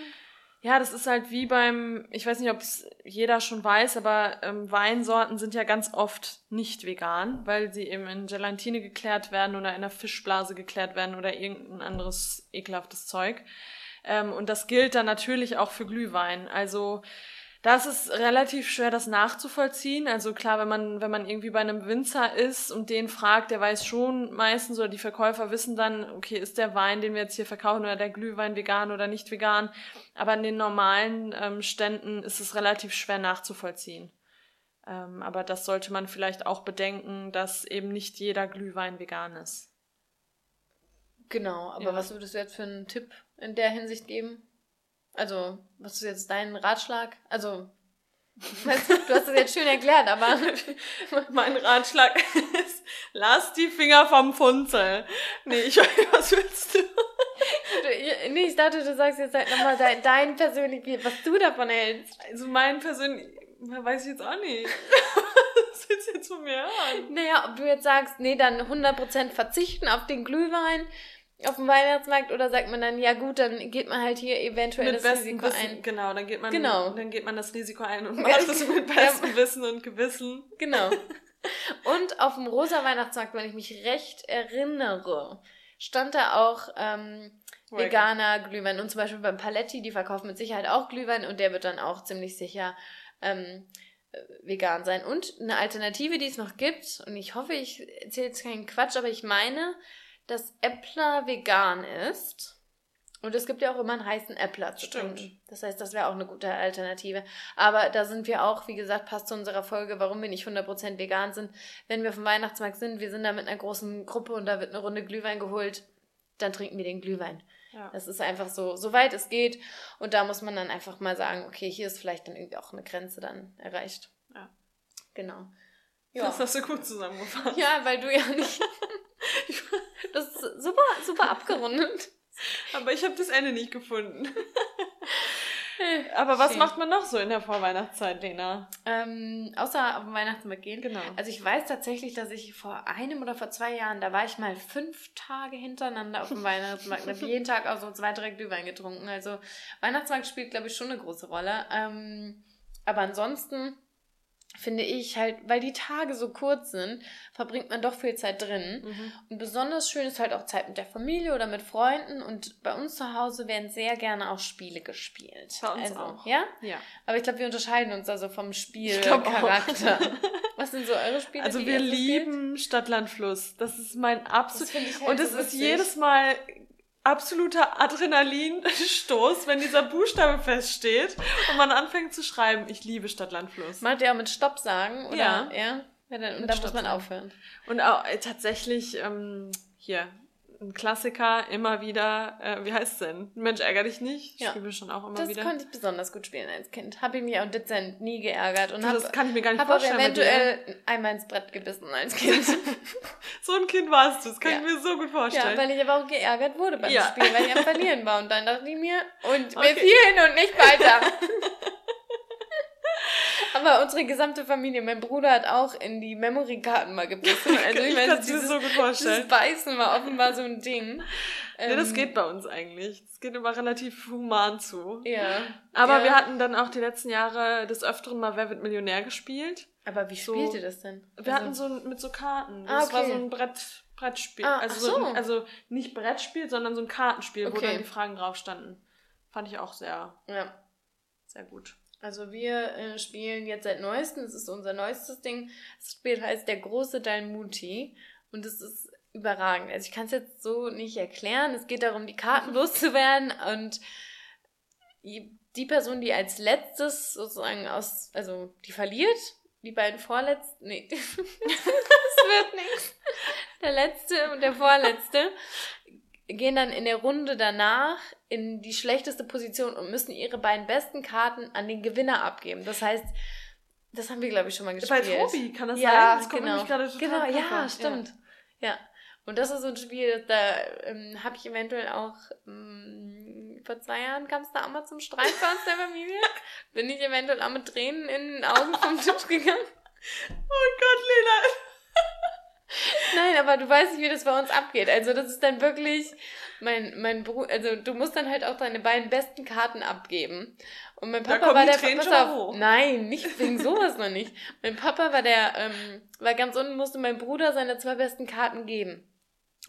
Ja, das ist halt wie beim, ich weiß nicht, ob es jeder schon weiß, aber ähm, Weinsorten sind ja ganz oft nicht vegan, weil sie eben in Gelatine geklärt werden oder in einer Fischblase geklärt werden oder irgendein anderes ekelhaftes Zeug. Ähm, und das gilt dann natürlich auch für Glühwein. Also das ist relativ schwer, das nachzuvollziehen. Also klar, wenn man, wenn man irgendwie bei einem Winzer ist und den fragt, der weiß schon meistens oder die Verkäufer wissen dann, okay, ist der Wein, den wir jetzt hier verkaufen oder der Glühwein vegan oder nicht vegan. Aber in den normalen ähm, Ständen ist es relativ schwer nachzuvollziehen. Ähm, aber das sollte man vielleicht auch bedenken, dass eben nicht jeder Glühwein vegan ist. Genau, aber ja. was würdest du jetzt für einen Tipp in der Hinsicht geben? Also, was ist jetzt dein Ratschlag? Also, weißt du, du hast es jetzt schön erklärt, aber [laughs] mein Ratschlag ist, lass die Finger vom Funzel. Nee, ich weiß, was willst du? nee, ich dachte, du sagst jetzt halt nochmal dein, dein persönlich, was du davon hältst. Also mein persönlich, weiß ich jetzt auch nicht. was willst du jetzt von mir hören? Naja, ob du jetzt sagst, nee, dann 100% verzichten auf den Glühwein, auf dem Weihnachtsmarkt oder sagt man dann, ja gut, dann geht man halt hier eventuell mit das Risiko Wissen, ein. Genau, dann geht man genau. dann geht man das Risiko ein und macht es mit bestem Wissen und Gewissen. Genau. [laughs] Und auf dem rosa Weihnachtsmarkt, wenn ich mich recht erinnere, stand da auch ähm, veganer Glühwein. Und zum Beispiel beim Paletti, die verkaufen mit Sicherheit auch Glühwein und der wird dann auch ziemlich sicher ähm, äh, vegan sein. Und eine Alternative, die es noch gibt, und ich hoffe, ich erzähle jetzt keinen Quatsch, aber ich meine, dass Äppler vegan ist. Und es gibt ja auch immer einen heißen Äppler zu Stimmt. trinken. Das heißt, das wäre auch eine gute Alternative. Aber da sind wir auch, wie gesagt, passt zu unserer Folge, warum wir nicht 100% vegan sind. Wenn wir auf dem Weihnachtsmarkt sind, wir sind da mit einer großen Gruppe und da wird eine Runde Glühwein geholt, dann trinken wir den Glühwein. Ja. Das ist einfach so, so weit es geht. Und da muss man dann einfach mal sagen, okay, hier ist vielleicht dann irgendwie auch eine Grenze dann erreicht. Ja. Genau. Ja. Das hast du gut zusammengefasst. Ja, weil du ja nicht. [laughs] das ist super, super abgerundet. Aber ich habe das Ende nicht gefunden. [laughs] Aber was Schön. macht man noch so in der Vorweihnachtszeit, Lena? Ähm, außer auf den Weihnachtsmarkt gehen. Genau. Also ich weiß tatsächlich, dass ich vor einem oder vor zwei Jahren, da war ich mal fünf Tage hintereinander auf dem Weihnachtsmarkt. Ich habe jeden Tag auch so zwei, drei Glühwein getrunken. Also Weihnachtsmarkt spielt, glaube ich, schon eine große Rolle. Ähm, aber ansonsten finde ich halt, weil die Tage so kurz sind, verbringt man doch viel Zeit drin. Mhm. Und besonders schön ist halt auch Zeit mit der Familie oder mit Freunden. Und bei uns zu Hause werden sehr gerne auch Spiele gespielt. Bei uns also, auch. Ja? Ja. Aber ich glaube, wir unterscheiden uns also vom Spielcharakter. [laughs] Was sind so eure Spiele? Also wir lieben Stadt, Land, Fluss. Das ist mein absolut. Halt und es so ist jedes Mal absoluter Adrenalinstoß, wenn dieser Buchstabe feststeht und man anfängt zu schreiben. Ich liebe Stadt, Land, Fluss. Macht ihr auch mit Stopp sagen? Oder? Ja. ja? ja dann, und da muss man aufhören. Und auch äh, tatsächlich, ähm, hier, ein Klassiker, immer wieder, äh, wie heißt es denn? Mensch, ärger dich nicht. Ja. Spielen wir schon auch immer das wieder. Das konnte ich besonders gut spielen als Kind. Habe ich mich auch dezent nie geärgert. Und das hab, kann ich mir gar nicht vorstellen. Habe eventuell einmal ins Brett gebissen als Kind. [laughs] [laughs] so ein Kind warst du, das kann ja. ich mir so gut vorstellen. Ja, weil ich aber auch geärgert wurde beim ja. Spiel, weil ich am Verlieren war. Und dann dachte ich mir, und [laughs] okay. wir fielen und nicht weiter. Aber unsere gesamte Familie, mein Bruder hat auch in die Memory-Karten mal gebissen. [laughs] Also ich, ich meine, dieses, das so. Dieses Beißen war offenbar so ein Ding. Ja, das ähm, geht bei uns eigentlich. Das geht immer relativ human zu. Ja. Aber ja. wir hatten dann auch die letzten Jahre des Öfteren mal Wer wird Millionär gespielt. Aber wie so, spielte das denn? Wir also, hatten so mit so Karten. Ah, das okay. war so ein Brett, Brettspiel. Ah, also, so. ein, also nicht Brettspiel, sondern so ein Kartenspiel, okay. wo dann die Fragen drauf standen. Fand ich auch sehr, ja. sehr gut. Also wir äh, spielen jetzt seit neuestem, das ist unser neuestes Ding. Das Spiel heißt Der große Dalmuti und es ist überragend. Also ich kann es jetzt so nicht erklären. Es geht darum, die Karten [laughs] loszuwerden und die Person, die als letztes sozusagen aus, also die verliert, die beiden vorletzten, nee, [laughs] das wird nichts. Der letzte und der vorletzte gehen dann in der Runde danach in die schlechteste Position und müssen ihre beiden besten Karten an den Gewinner abgeben. Das heißt, das haben wir, glaube ich, schon mal gespielt. Bei Tobi kann das ja, sein? Das genau. gerade total Genau, ja, stimmt. Ja. ja. Und das ist so ein Spiel, da ähm, habe ich eventuell auch ähm, vor zwei Jahren kam es da auch mal zum Streit bei uns der Familie. Bin ich eventuell auch mit Tränen in den Augen vom Tisch gegangen. Oh Gott, Lena. Nein, aber du weißt nicht, wie das bei uns abgeht. Also das ist dann wirklich mein mein Bruder, also du musst dann halt auch deine beiden besten Karten abgeben. Und mein Papa war der pass auf, nein, nicht [laughs] wegen sowas noch nicht. Mein Papa war der ähm, war ganz unten musste mein Bruder seine zwei besten Karten geben.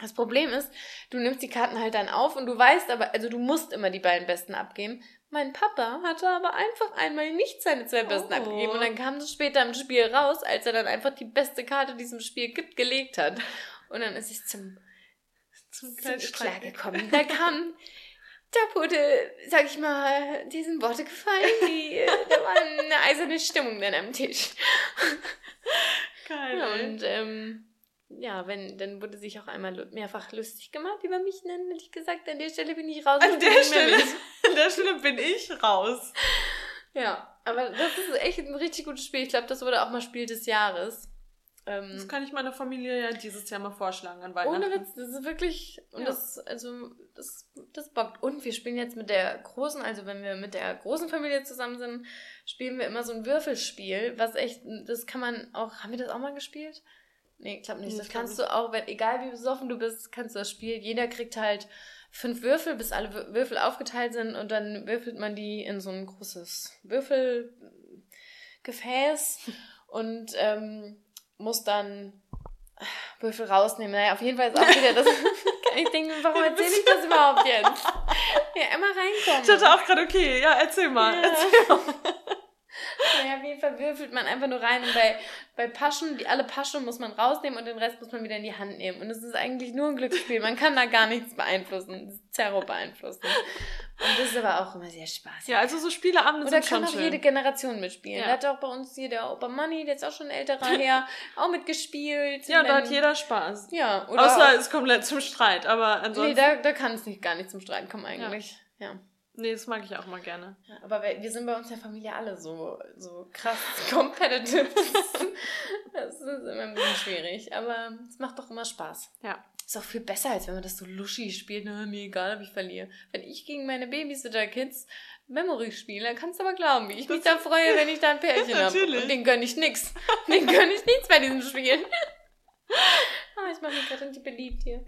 Das Problem ist, du nimmst die Karten halt dann auf und du weißt aber, also du musst immer die beiden besten abgeben. Mein Papa hatte aber einfach einmal nicht seine zwei besten oh. abgegeben und dann kam es später im Spiel raus, als er dann einfach die beste Karte diesem Spiel gibt, gelegt hat. Und dann ist es zum, zum, zum Streit gekommen. Da kam, da wurde, sag ich mal, diesen Worte gefallen, die, da war eine eiserne Stimmung dann am Tisch. [laughs] Geil. Ja, und ähm, ja, wenn, dann wurde sich auch einmal mehrfach lustig gemacht über mich. Dann hätte ich gesagt, an der Stelle bin ich raus. An der Stelle, [laughs] an der Stelle bin ich raus. [laughs] Ja, aber das ist echt ein richtig gutes Spiel. Ich glaube, das wurde auch mal Spiel des Jahres. Ähm, das kann ich meiner Familie ja dieses Jahr mal vorschlagen an Weihnachten. Ohne Witz, das ist wirklich, und ja. das, also, das, das bockt. Und wir spielen jetzt mit der großen, also wenn wir mit der großen Familie zusammen sind, spielen wir immer so ein Würfelspiel, was echt, das kann man auch, haben wir das auch mal gespielt? Nee, ich glaube nicht. Das kannst du auch, wenn, egal wie besoffen du bist, kannst du das Spiel. Jeder kriegt halt fünf Würfel, bis alle Würfel aufgeteilt sind und dann würfelt man die in so ein großes Würfelgefäß und ähm, muss dann Würfel rausnehmen. Naja, auf jeden Fall ist auch wieder das. [laughs] [laughs] ich denke, warum erzähle ich das überhaupt jetzt? [laughs] Ja, immer reinkommen. Ich dachte auch gerade, okay, ja, erzähl mal. Ja. Erzähl mal. Naja, auf jeden Fall würfelt man einfach nur rein und bei, bei Paschen, die alle Paschen muss man rausnehmen und den Rest muss man wieder in die Hand nehmen. Und es ist eigentlich nur ein Glücksspiel. Man kann da gar nichts beeinflussen. Zerro beeinflussen. Und das ist aber auch immer sehr spaßig. Ja, also so Spieleabende Oder sind kann schon auch schön. jede Generation mitspielen. Ja. Da hat auch bei uns hier der Opa Money, der ist auch schon ein älterer [laughs] her, auch mitgespielt. ja, da hat jeder Spaß. Ja, oder Außer auch, es kommt zum Streit, aber ansonsten. Nee, da, da kann es nicht gar nicht zum Streiten kommen eigentlich. Ja. Nee, das mag ich auch mal gerne. Ja, aber wir, wir sind bei uns in der Familie alle so, so krass [laughs] competitive. das ist immer ein bisschen schwierig, aber es macht doch immer Spaß. Ja. Ist auch viel besser, als wenn man das so luschi spielt. Na, mir egal, ob ich verliere. Wenn ich gegen meine Babysitter-Kids Memory spiele, kannst du aber glauben, wie ich mich da freue, wenn ich da ein Pärchen [laughs] habe. Natürlich. Und den gönn ich nix. Den gönn ich nichts bei diesem Spiel. [laughs] ah, ich mache mich gerade richtig beliebt hier.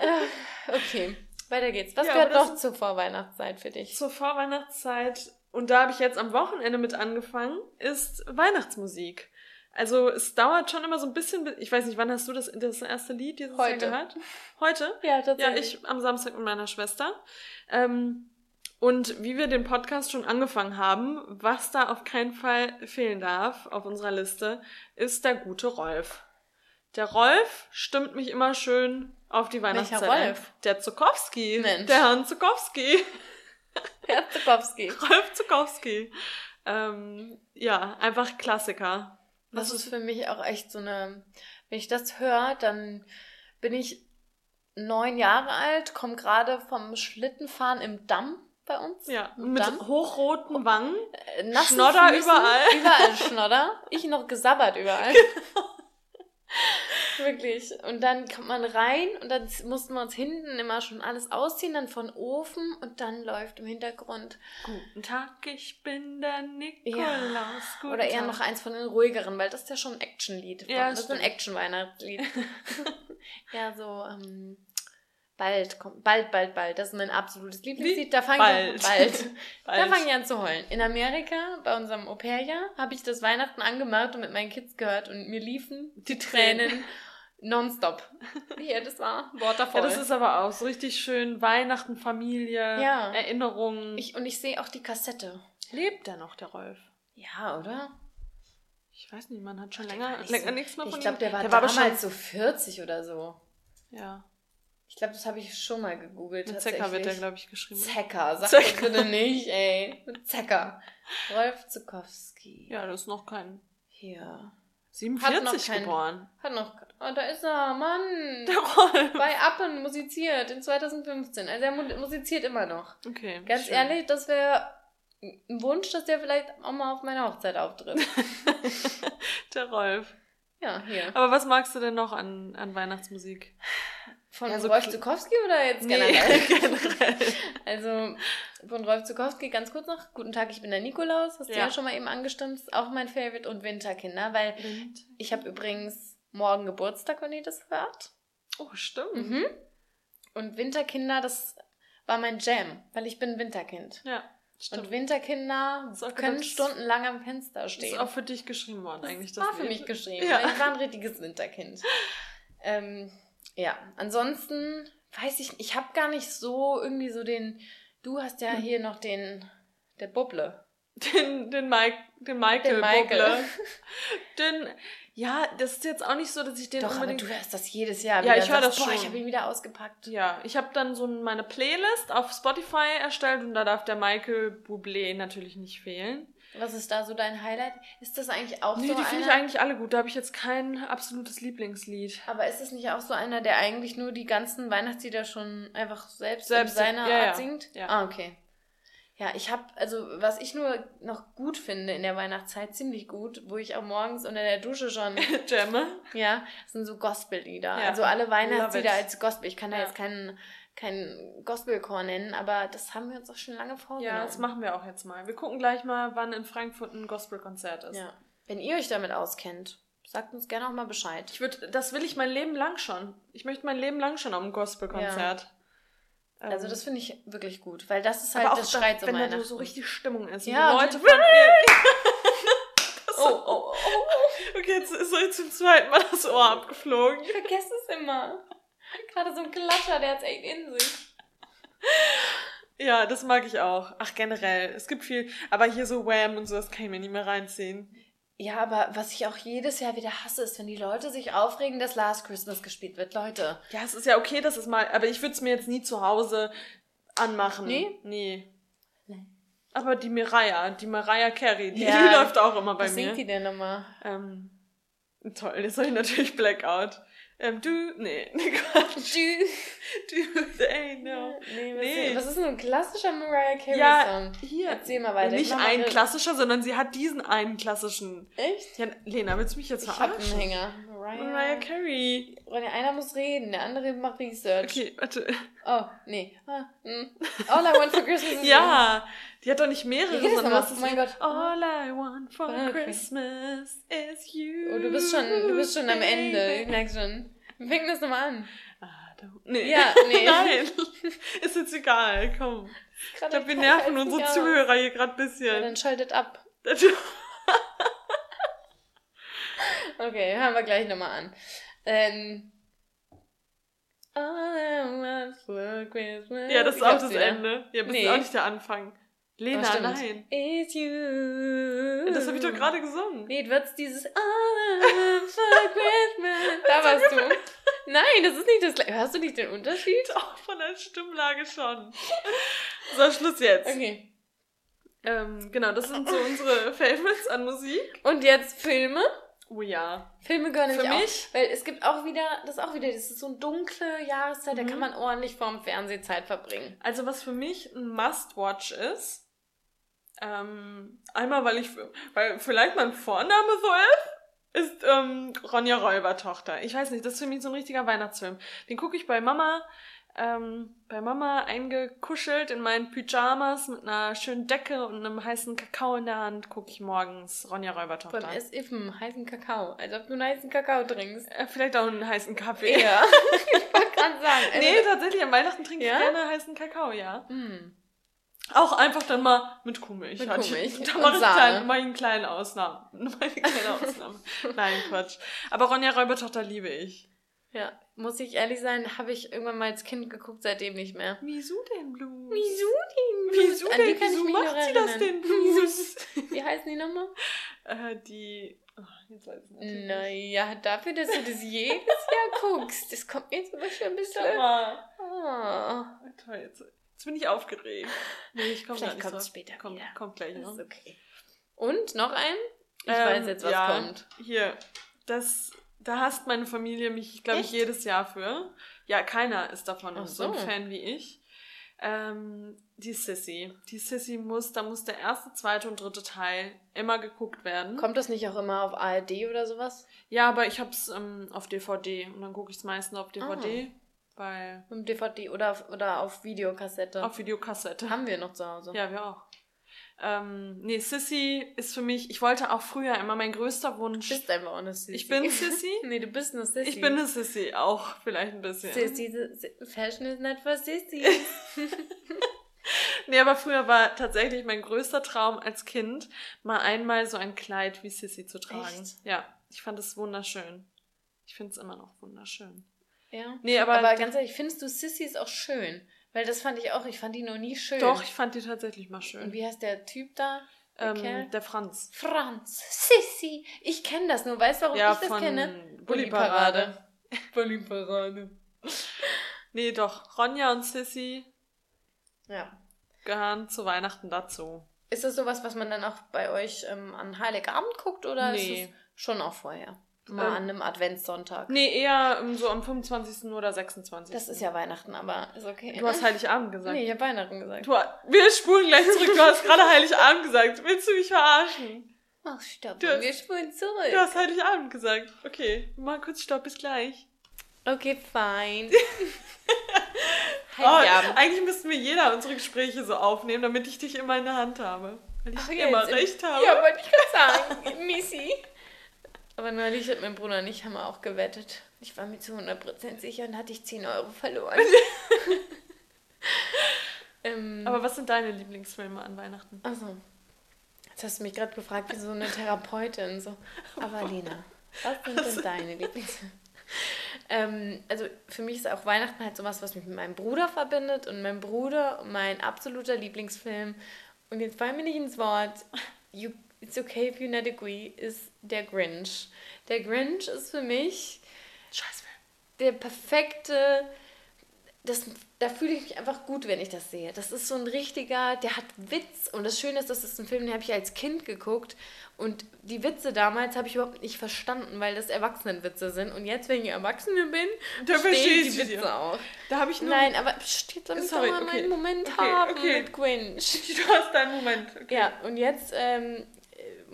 Äh, okay, weiter geht's. Was Ja, gehört noch zur Vorweihnachtszeit für dich? Zur Vorweihnachtszeit, und da habe ich jetzt am Wochenende mit angefangen, ist Weihnachtsmusik. Also es dauert schon immer so ein bisschen, bis- ich weiß nicht, wann hast du das, das erste Lied dieses Heute. Jahr gehört? Heute? Ja, [laughs] Ja, tatsächlich. ich am Samstag mit meiner Schwester. Ähm, und wie wir den Podcast schon angefangen haben, was da auf keinen Fall fehlen darf auf unserer Liste, ist der gute Rolf. Der Rolf stimmt mich immer schön auf die Weihnachtszeit Welcher. Rolf? Der Zukowski. Mensch. Der Herrn Zukowski. [laughs] Herr Zukowski. [laughs] Rolf Zukowski. Ähm, ja, einfach Klassiker. Das ist für mich auch echt so eine. Wenn ich das höre, dann bin ich neun Jahre alt, komme gerade vom Schlittenfahren im Damm bei uns. ja, mit Damm. hochroten Wangen. Äh, nassen Schnodder Füßen, überall. Überall [laughs] Schnodder. Ich noch gesabbert überall. Wirklich. Und dann kommt man rein und dann mussten wir uns hinten immer schon alles ausziehen, dann von Ofen und dann läuft im Hintergrund. Guten Tag, ich bin der Nikolaus. Guten Oder eher Tag. noch eins von den ruhigeren, weil das ist ja schon ein Actionlied. Ja, das ist ein stimmt. Action-Weihnachtslied. [laughs] [laughs] ja, so, ähm, bald kommt, bald, bald, bald. Das ist mein absolutes Lieblingslied. Da fange ich bald. [laughs] Da Bald. fange ich an zu heulen. In Amerika, bei unserem Au-pair-Jahr, habe ich das Weihnachten angemacht und mit meinen Kids gehört und mir liefen die Tränen nonstop. [laughs] Hier, das war Waterfall. Ja, das ist aber auch so richtig schön Weihnachten, Familie, Ja. Erinnerungen. ich, und ich sehe auch die Kassette. Lebt der noch, der Rolf? Ja, oder? Ich weiß nicht, man hat schon Der länger, war nicht länger so- nichts mehr von Ich glaube, ihm. der war der war aber damals schon, so 40 oder so. ja, Ich glaube, das habe ich schon mal gegoogelt. mit Zecker wird der, glaube ich, geschrieben. Zecker, sag Zecker. das bitte nicht, ey. Mit Zecker. Rolf Zukowski. Ja, das ist noch kein Hier. 47 kein- geboren. Hat noch. Oh, da ist er, Mann. [laughs] Der Rolf. Bei Appen musiziert in 2015. Also er mu- musiziert immer noch. Okay. Ganz schön. ehrlich, das wäre ein Wunsch, dass der vielleicht auch mal auf meiner Hochzeit auftritt. [laughs] Der Rolf. Ja, hier. Aber was magst du denn noch an, an Weihnachtsmusik? Von Ja, so Rolf Zukowski oder jetzt Nee, generell? [laughs] generell. Also von Rolf Zukowski ganz kurz noch. Guten Tag, ich bin der Nikolaus. Hast du Ja. ja schon mal eben angestimmt. Ist auch mein Favorite. Und Winterkinder, weil ich habe übrigens morgen Geburtstag, wenn ihr das hört. Oh, stimmt. Mhm. Und Winterkinder, das war mein Jam, weil ich bin ein Winterkind. Ja, stimmt. Und Winterkinder können stundenlang am Fenster stehen. ist auch für dich geschrieben worden, eigentlich. Das war für mich geschrieben. Ja. Ich war ein richtiges Winterkind. ähm, ja, ansonsten weiß ich, ich habe gar nicht so irgendwie so den. Du hast ja hier noch den der Bubble. Den, den, Mike, den Michael. Den Michael. Bublé. [laughs] Den, ja, das ist jetzt auch nicht so, dass ich den Doch, aber unbedingt. du hörst das jedes Jahr. Ja, ich höre das Boah, schon. ich habe ihn wieder ausgepackt. ja, ich habe dann so meine Playlist auf Spotify erstellt und da darf der Michael Bublé natürlich nicht fehlen. Was ist da so dein Highlight? Ist das eigentlich auch Nee, so die finde ich eigentlich alle gut. Da habe ich jetzt kein absolutes Lieblingslied. Aber ist es nicht auch so einer, der eigentlich nur die ganzen Weihnachtslieder schon einfach selbst, Selbst in seiner ja, Art ja. singt? Ja. Ah, okay. Ja, ich habe, also was ich nur noch gut finde in der Weihnachtszeit, ziemlich gut, wo ich auch morgens unter der Dusche schon, [laughs] Jamme. ja, sind so Gospellieder. Ja. Also alle Weihnachtslieder als Gospel. Ich kann da Ja. jetzt keinen keinen Gospelchor nennen, aber das haben wir uns auch schon lange vorgenommen. Ja, das machen wir auch jetzt mal. Wir gucken gleich mal, wann in Frankfurt ein Gospelkonzert ist. Ja. Wenn ihr euch damit auskennt, sagt uns gerne auch mal Bescheid. Ich würde, das will ich mein Leben lang schon. Ich möchte mein Leben lang schon auf ein Gospelkonzert. Ähm, Also das finde ich wirklich gut, weil das ist halt, aber auch das da, schreit so wenn da so richtig Stimmung ist. Ja, und Leute von [laughs] Oh, oh, oh, oh. Okay, jetzt ist so zum zweiten Mal das Ohr abgeflogen. Ich vergesse es immer. [laughs] Gerade so ein Klatscher, der hat's echt in sich. Ja, das mag ich auch. Ach, generell. Es gibt viel, aber hier so Wham und so, das kann ich mir nicht mehr reinziehen. Ja, aber was ich auch jedes Jahr wieder hasse, ist, wenn die Leute sich aufregen, dass Last Christmas gespielt wird. Leute. Ja, es ist ja okay, dass es mal, aber ich würde es mir jetzt nie zu Hause anmachen. Nee? Nee. Aber die Mariah, die Mariah Carey, die, Ja. die [laughs] läuft auch immer bei Was mir. singt die denn nochmal? Ähm, toll, jetzt habe ich natürlich Blackout. Ähm, du, nee, [laughs] nee, Quatsch. Du, they know. Nee, was, Nee. Ist, was ist denn ein klassischer Mariah Carey Ja, Song? hier. Erzähl mal weiter. Nicht mal ein eine- klassischer, sondern sie hat diesen einen klassischen. Echt? Ja, Lena, willst du mich jetzt Ich hab einen verarschen? Hänger. Mariah. Mariah Carey. Ronja, einer muss reden, der andere macht Research. Okay, warte. Oh, nee. Ah, mm. All I want for Christmas is [laughs] you. Ja, die hat doch nicht mehrere, das sondern was ist Oh mein Gott. All I want for Okay. Christmas is you. Oh, du bist schon, du bist schon am Ende. Ich baby. merk schon. Wir fängen das nochmal an. I don't- Nee. Ja, nee. [laughs] Nein. Ist jetzt egal, komm. Ich glaube, wir nerven unsere Zuhörer hier gerade ein Ja, bisschen. dann schaltet ab. [laughs] Okay, hören wir gleich nochmal an. Ähm. Ja, das ist auch das wieder. Ende. Ja, das Nee. ist auch nicht der Anfang. Lena, Oh, nein. Is you. Das habe ich doch gerade gesungen. Nee, du hattest dieses All I Christmas. [laughs] Da warst du. Nein, das ist nicht das gleiche. Hörst du nicht den Unterschied? Auch von der Stimmlage schon. So, Schluss jetzt. Okay. Ähm, genau, das sind so unsere [laughs] Favorites an Musik. Und jetzt Filme. Oh ja. Filme gehören Für nämlich mich? auch. Weil es gibt auch wieder, das ist auch wieder, das ist so eine dunkle Jahreszeit, da Mhm. kann man ordentlich vorm Fernsehzeit verbringen. Also was für mich ein Must-Watch ist, ähm, einmal weil ich, weil vielleicht mein Vorname so ist, ist ähm, Ronja Räubertochter. Ich weiß nicht, das ist für mich so ein richtiger Weihnachtsfilm. Den gucke ich bei Mama, ähm, bei Mama eingekuschelt in meinen Pyjamas mit einer schönen Decke und einem heißen Kakao in der Hand, gucke ich morgens Ronja Räubertochter. Beim Essiffen, heißen Kakao. Als ob du einen heißen Kakao trinkst. Äh, vielleicht auch einen heißen Kaffee. Ja. [laughs] ich wollte gerade sagen. Also, Nee, tatsächlich, am Weihnachten trinke ich Ja? gerne heißen Kakao, ja. Mm. Auch einfach dann mal mit Kuhmilch. Mit hatte ich- Kuhmilch Da mache ich, klein, mach ich einen kleinen Ausnahmen. [laughs] Eine kleine Ausnahme. Nein, Quatsch. Aber Ronja Räubertochter liebe ich. Ja, muss ich ehrlich sein, habe ich irgendwann mal als Kind geguckt, seitdem nicht mehr. Wieso denn Blues? Wieso denn? Wieso An denn? Wieso mich macht sie das denn, Blues? Wie heißen die nochmal? äh, die... Oh, jetzt weiß ich natürlich nicht. Naja, dafür, dass du das jedes Jahr guckst, das kommt mir jetzt aber schon ein bisschen... Sag mal. Ah. Toll, jetzt, jetzt bin ich aufgeregt. Nee, ich komme Vielleicht kommt es später Kommt, wieder. kommt gleich noch. ist okay. Und noch ein? Ich Ähm, weiß jetzt, was ja, kommt. Hier, das, da hasst meine Familie mich, glaube ich, jedes Jahr für. Ja, keiner ist davon Ach so ein. Fan wie ich. Ähm, die Sissy. Die Sissy muss, da muss der erste, zweite und dritte Teil immer geguckt werden. Kommt das nicht auch immer auf ARD oder sowas? Ja, aber ich hab's ähm, auf DVD und dann gucke ich es meistens auf DVD, Ah. Weil Im DVD oder auf, oder auf Videokassette? auf Videokassette. Haben wir noch zu Hause. Ja, wir auch. Ähm, nee, Sissy ist für mich, ich wollte auch früher immer mein größter Du Wunsch. bist einfach auch eine Sissy. Ich bin Sissy. [laughs] nee, du bist eine Sissy. Ich bin eine Sissy, auch vielleicht ein bisschen. Sissy. Fashion is not for Sissy. [laughs] [laughs] Nee, aber früher war tatsächlich mein größter Traum als Kind, mal einmal so ein Kleid wie Sissy zu tragen. Echt? Ja, ich fand es wunderschön. Ich finde es immer noch wunderschön. Ja. Nee, aber, Aber ganz ehrlich, findest du Sissys auch schön? Weil das fand ich auch, ich fand die noch nie schön. doch, ich fand die tatsächlich mal Und schön. wie heißt der Typ da? Der? Ähm, der Franz. Franz. Sissy. Ich kenne das nur. Weißt du, warum Ja, ich das von kenne? Bulli-Parade. [laughs] Bulli-Parade. Nee, doch, Ronja und Sissy Ja. gehören zu Weihnachten dazu. Ist das sowas, was man dann auch bei euch ähm, an Heiligabend guckt oder Nee. ist es schon auch vorher? Mal Ähm, an einem Adventssonntag. Nee, eher ähm, so am 25. oder 26. Das ist ja Weihnachten, aber ist okay. Du hast Heiligabend gesagt. Nee, ich habe Weihnachten gesagt. Du, wir spulen gleich zurück. Du hast gerade Heiligabend gesagt. Willst du mich verarschen? Ach, stopp. Du wir spulen zurück. Du hast Heiligabend gesagt. Okay, mal kurz Stopp, bis gleich. Okay, fein. [laughs] Oh, Heiligabend. eigentlich müssten wir jeder unsere Gespräche so aufnehmen, damit ich dich immer in der Hand habe. Weil ich Ach, immer jetzt recht habe. Ja, wollte ich gerade sagen. Missy. Aber neulich hat mein Bruder und ich haben auch gewettet. Ich war mir zu 100% sicher und hatte ich 10 Euro verloren. [laughs] ähm, Aber was sind deine Lieblingsfilme an Weihnachten? also, jetzt hast du mich gerade gefragt, wie so eine Therapeutin. So. Aber [laughs] Lena, was sind denn deine Lieblingsfilme? Ähm, also für mich ist auch Weihnachten halt sowas, was mich mit meinem Bruder verbindet. Und mein Bruder, mein absoluter Lieblingsfilm, und jetzt fallen mir nicht ins Wort, you, It's okay if you not agree, ist der Grinch. Der Grinch ist für mich Scheißfilm. der perfekte das, da fühle ich mich einfach gut, wenn ich das sehe. Das ist so ein richtiger, der hat Witz. Und das Schöne ist, das ist ein Film, den habe ich als Kind geguckt. Und die Witze damals habe ich überhaupt nicht verstanden, weil das Erwachsenenwitze sind. Und jetzt, wenn ich Erwachsene bin, da verstehe ich die Witze dir. auch. Da habe ich nur... Nein, aber steht damit Sorry, mal okay. meinen Moment okay, haben okay. mit Grinch. [laughs] Du hast deinen Moment. Okay. Ja, und jetzt ähm,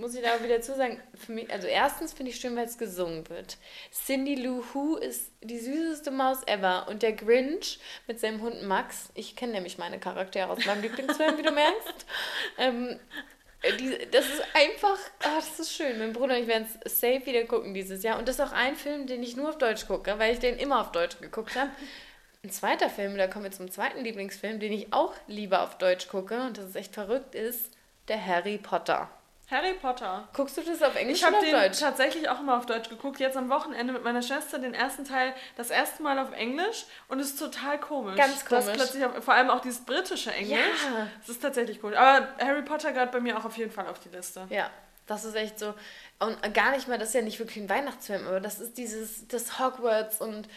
muss ich da auch wieder zu sagen, mich, also erstens finde ich schön, weil es gesungen wird. Cindy Lou Who ist die süßeste Maus ever und der Grinch mit seinem Hund Max, ich kenne nämlich meine Charaktere aus meinem Lieblingsfilm, wie du merkst. Ähm, die, das ist einfach, oh, das ist schön. Mein Bruder und ich werden es safe wieder gucken dieses Jahr. Und das ist auch ein Film, den ich nur auf Deutsch gucke, weil ich den immer auf Deutsch geguckt habe. Ein zweiter Film, da kommen wir zum zweiten Lieblingsfilm, den ich auch lieber auf Deutsch gucke, und das ist echt verrückt, ist der Harry Potter. Harry Potter. Guckst du das auf Englisch ich oder auf Deutsch? Ich habe den tatsächlich auch immer auf Deutsch geguckt. Jetzt am Wochenende mit meiner Schwester den ersten Teil das erste Mal auf Englisch und es ist total komisch. Ganz komisch. Das plötzlich auf, vor allem auch dieses britische Englisch. Ja. Das ist tatsächlich cool. Aber Harry Potter gehört bei mir auch auf jeden Fall auf die Liste. Ja, das ist echt so. Und gar nicht mal, das ist ja nicht wirklich ein Weihnachtsfilm, aber das ist dieses, das Hogwarts und.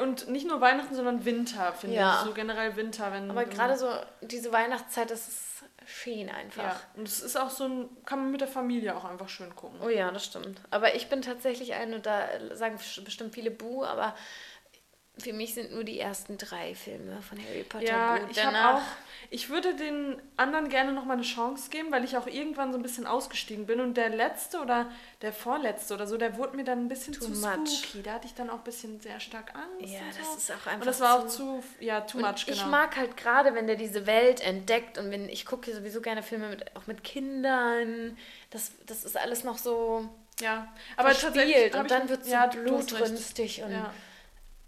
und nicht nur Weihnachten, sondern Winter, finde ja. ich. So generell Winter, wenn. Aber gerade so diese Weihnachtszeit, das ist schön einfach. Ja, und es ist auch so ein, kann man mit der Familie auch einfach schön gucken. Oh ja, das stimmt. Aber ich bin tatsächlich eine, da sagen bestimmt viele Bu, aber für mich sind nur die ersten drei Filme von Harry Potter ja, gut. Ich auch ich würde den anderen gerne noch mal eine Chance geben, weil ich auch irgendwann so ein bisschen ausgestiegen bin. Und der letzte oder der vorletzte oder so, der wurde mir dann ein bisschen too zu much. spooky. Da hatte ich dann auch ein bisschen sehr stark Angst. Ja, das so. ist auch einfach. Und das war auch zu, ja, too much, genau. Ich mag halt gerade, wenn der diese Welt entdeckt und wenn ich gucke sowieso gerne Filme mit, auch mit Kindern. Das, das ist alles noch so. Ja, aber tatsächlich. Und dann wird es ja, so blutrünstig und. Ja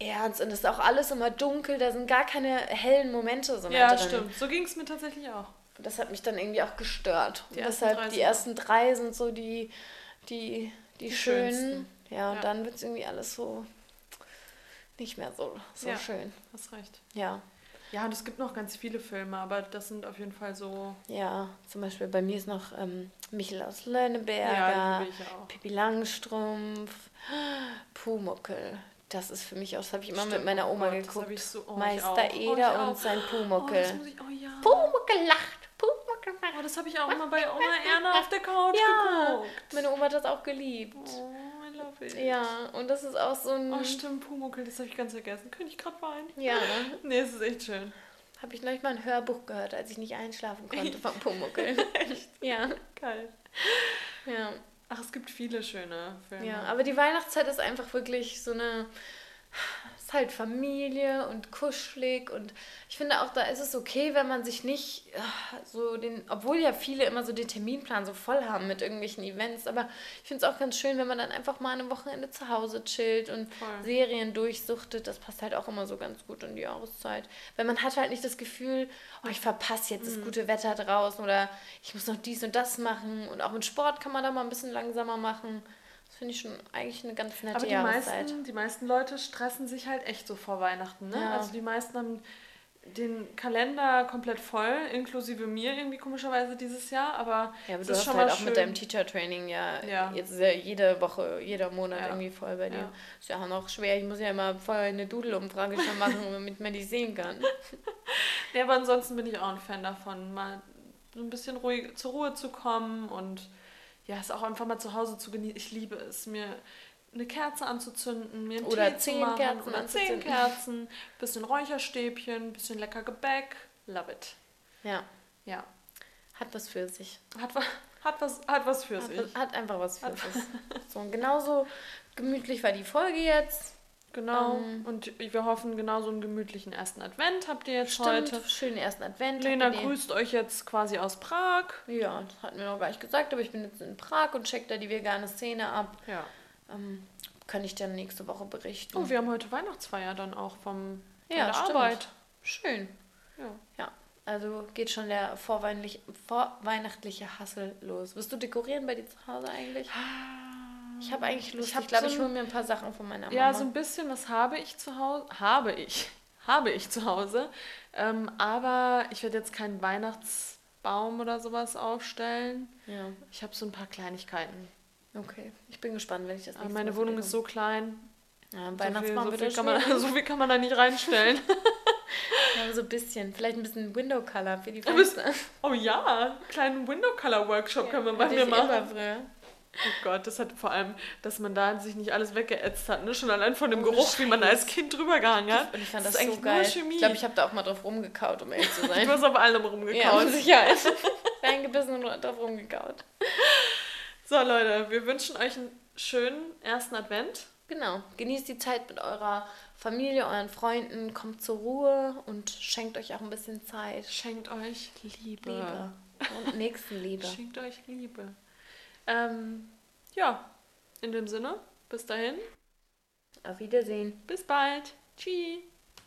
ernst und es ist auch alles immer dunkel, da sind gar keine hellen Momente so Ja, drin. stimmt. So ging es mir tatsächlich auch. Und das hat mich dann irgendwie auch gestört. Die und deshalb die ersten drei sind so die, die, die, die schönen. Schönsten. Ja, und ja. dann wird es irgendwie alles so nicht mehr so, so ja, schön. Hast recht. Ja. Ja, und es gibt noch ganz viele Filme, aber das sind auf jeden Fall so. Ja, zum Beispiel bei mir ist noch ähm, Michel aus Lönneberger, ja, Pippi Langstrumpf, Pumuckel. Das ist für mich auch, das habe ich immer Stimmt, mit meiner Oma oh Gott, geguckt. So, oh, Meister Eder oh, und sein Pumuckel. Oh, ich, oh, ja. Pumuckel lacht, Pumuckel lacht. Oh, das habe ich auch immer bei [laughs] Oma Erna auf der Couch ja, geguckt. Meine Oma hat das auch geliebt. Oh, I love it. Ja, und das ist auch so ein... Oh, stimmt, Pumuckel, das habe ich ganz vergessen. Könnte ich gerade weinen? Ja, ne? [laughs] nee, es ist echt schön. Habe ich neulich mal ein Hörbuch gehört, als ich nicht einschlafen konnte [laughs] vom Pumuckel. echt? Ja. Geil. Ja. Ach, es gibt viele schöne Filme. Ja, aber die Weihnachtszeit ist einfach wirklich so eine ist halt Familie und kuschelig und ich finde auch, da ist es okay, wenn man sich nicht ah, so den, obwohl ja viele immer so den Terminplan so voll haben mit irgendwelchen Events, aber ich finde es auch ganz schön, wenn man dann einfach mal ein Wochenende zu Hause chillt und voll. Serien durchsuchtet. Das passt halt auch immer so ganz gut in die Jahreszeit. Weil man hat halt nicht das Gefühl, oh, ich verpasse jetzt das mhm. gute Wetter draußen oder ich muss noch dies und das machen und auch mit Sport kann man da mal ein bisschen langsamer machen. Das finde ich schon eigentlich eine ganz nette Aber die Jahreszeit. Meisten, die meisten Leute stressen sich halt echt so vor Weihnachten. Ne? Ja. Also die meisten haben den Kalender komplett voll, inklusive mir irgendwie komischerweise dieses Jahr, aber ja, aber du hast halt auch schön. mit deinem Teacher Training ja, ja, jetzt ist ja jede Woche, jeder Monat ja. irgendwie voll bei dir. Ja. Ist ja auch noch schwer, ich muss ja immer vorher eine Doodle-Umfrage schon machen, [laughs] damit man die sehen kann. ja, aber ansonsten bin ich auch ein Fan davon, mal so ein bisschen ruhig zur Ruhe zu kommen und ja, es auch einfach mal zu Hause zu genießen. Ich liebe es, mir eine Kerze anzuzünden, mir einen oder Tee zehn zu machen, Kerzen oder zehn Kerzen, bisschen Räucherstäbchen, bisschen lecker Gebäck. Love it. Ja. Ja. Hat was für sich. Hat, hat, was, hat was für hat, sich. Hat einfach was für sich. so, und genauso gemütlich war die Folge jetzt. Genau. Ähm, und wir hoffen, genauso einen gemütlichen ersten Advent habt ihr jetzt stimmt, heute. Schönen ersten Advent. Lena grüßt euch jetzt quasi aus Prag. Ja, das hatten wir noch gar nicht gesagt, aber ich bin jetzt in Prag und check da die vegane Szene ab. Ja. Ähm, kann ich dann nächste Woche berichten. Oh, wir haben heute Weihnachtsfeier dann auch vom ja, der Arbeit. Schön. Ja. Ja. Also geht schon der vorweihnachtliche, vorweihnachtliche Hassel los. Wirst du dekorieren bei dir zu Hause eigentlich? Ich habe eigentlich Lust. Ich, ich glaube, so ich hole mir ein paar Sachen von meiner Mama. Ja, so ein bisschen was habe ich zu Hause. Habe ich. [laughs] Habe ich zu Hause. Ähm, aber ich werde jetzt keinen Weihnachtsbaum oder sowas aufstellen. ja. Ich habe so ein paar Kleinigkeiten. Okay. Ich bin gespannt, wenn ich das Aber meine Mal Wohnung ist so klein. Ja, ein So viel, Weihnachtsbaum so, wird viel kann man, schwierig. [laughs] so viel kann man da nicht reinstellen. [laughs] Ja, so ein bisschen. Vielleicht ein bisschen Window Color für die Fenster. oh ja, einen kleinen Window-Color-Workshop können wir bei mir ich machen. früher. Oh Gott, das hat vor allem, dass man da sich nicht alles weggeätzt hat, ne? Schon allein von dem Ohne Geruch, wie man da Scheiß. als Kind drüber gehangen hat. Und ich fand Das das, ist so eigentlich nur geil. Chemie. Ich glaube, ich habe da auch mal drauf rumgekaut, um ehrlich zu [laughs] Du sein. hast auf allem ja, rumgekaut. mit Sicherheit. [laughs] Reingebissen und drauf rumgekaut. so, Leute, wir wünschen euch einen schönen ersten Advent. Genau. Genießt die Zeit mit eurer Familie, euren Freunden, kommt zur Ruhe und schenkt euch auch ein bisschen Zeit. Schenkt euch Liebe. Liebe. Und Nächstenliebe. Schenkt euch Liebe. Ähm, ja, in dem Sinne, bis dahin, Auf Wiedersehen. bis bald. Tschüss.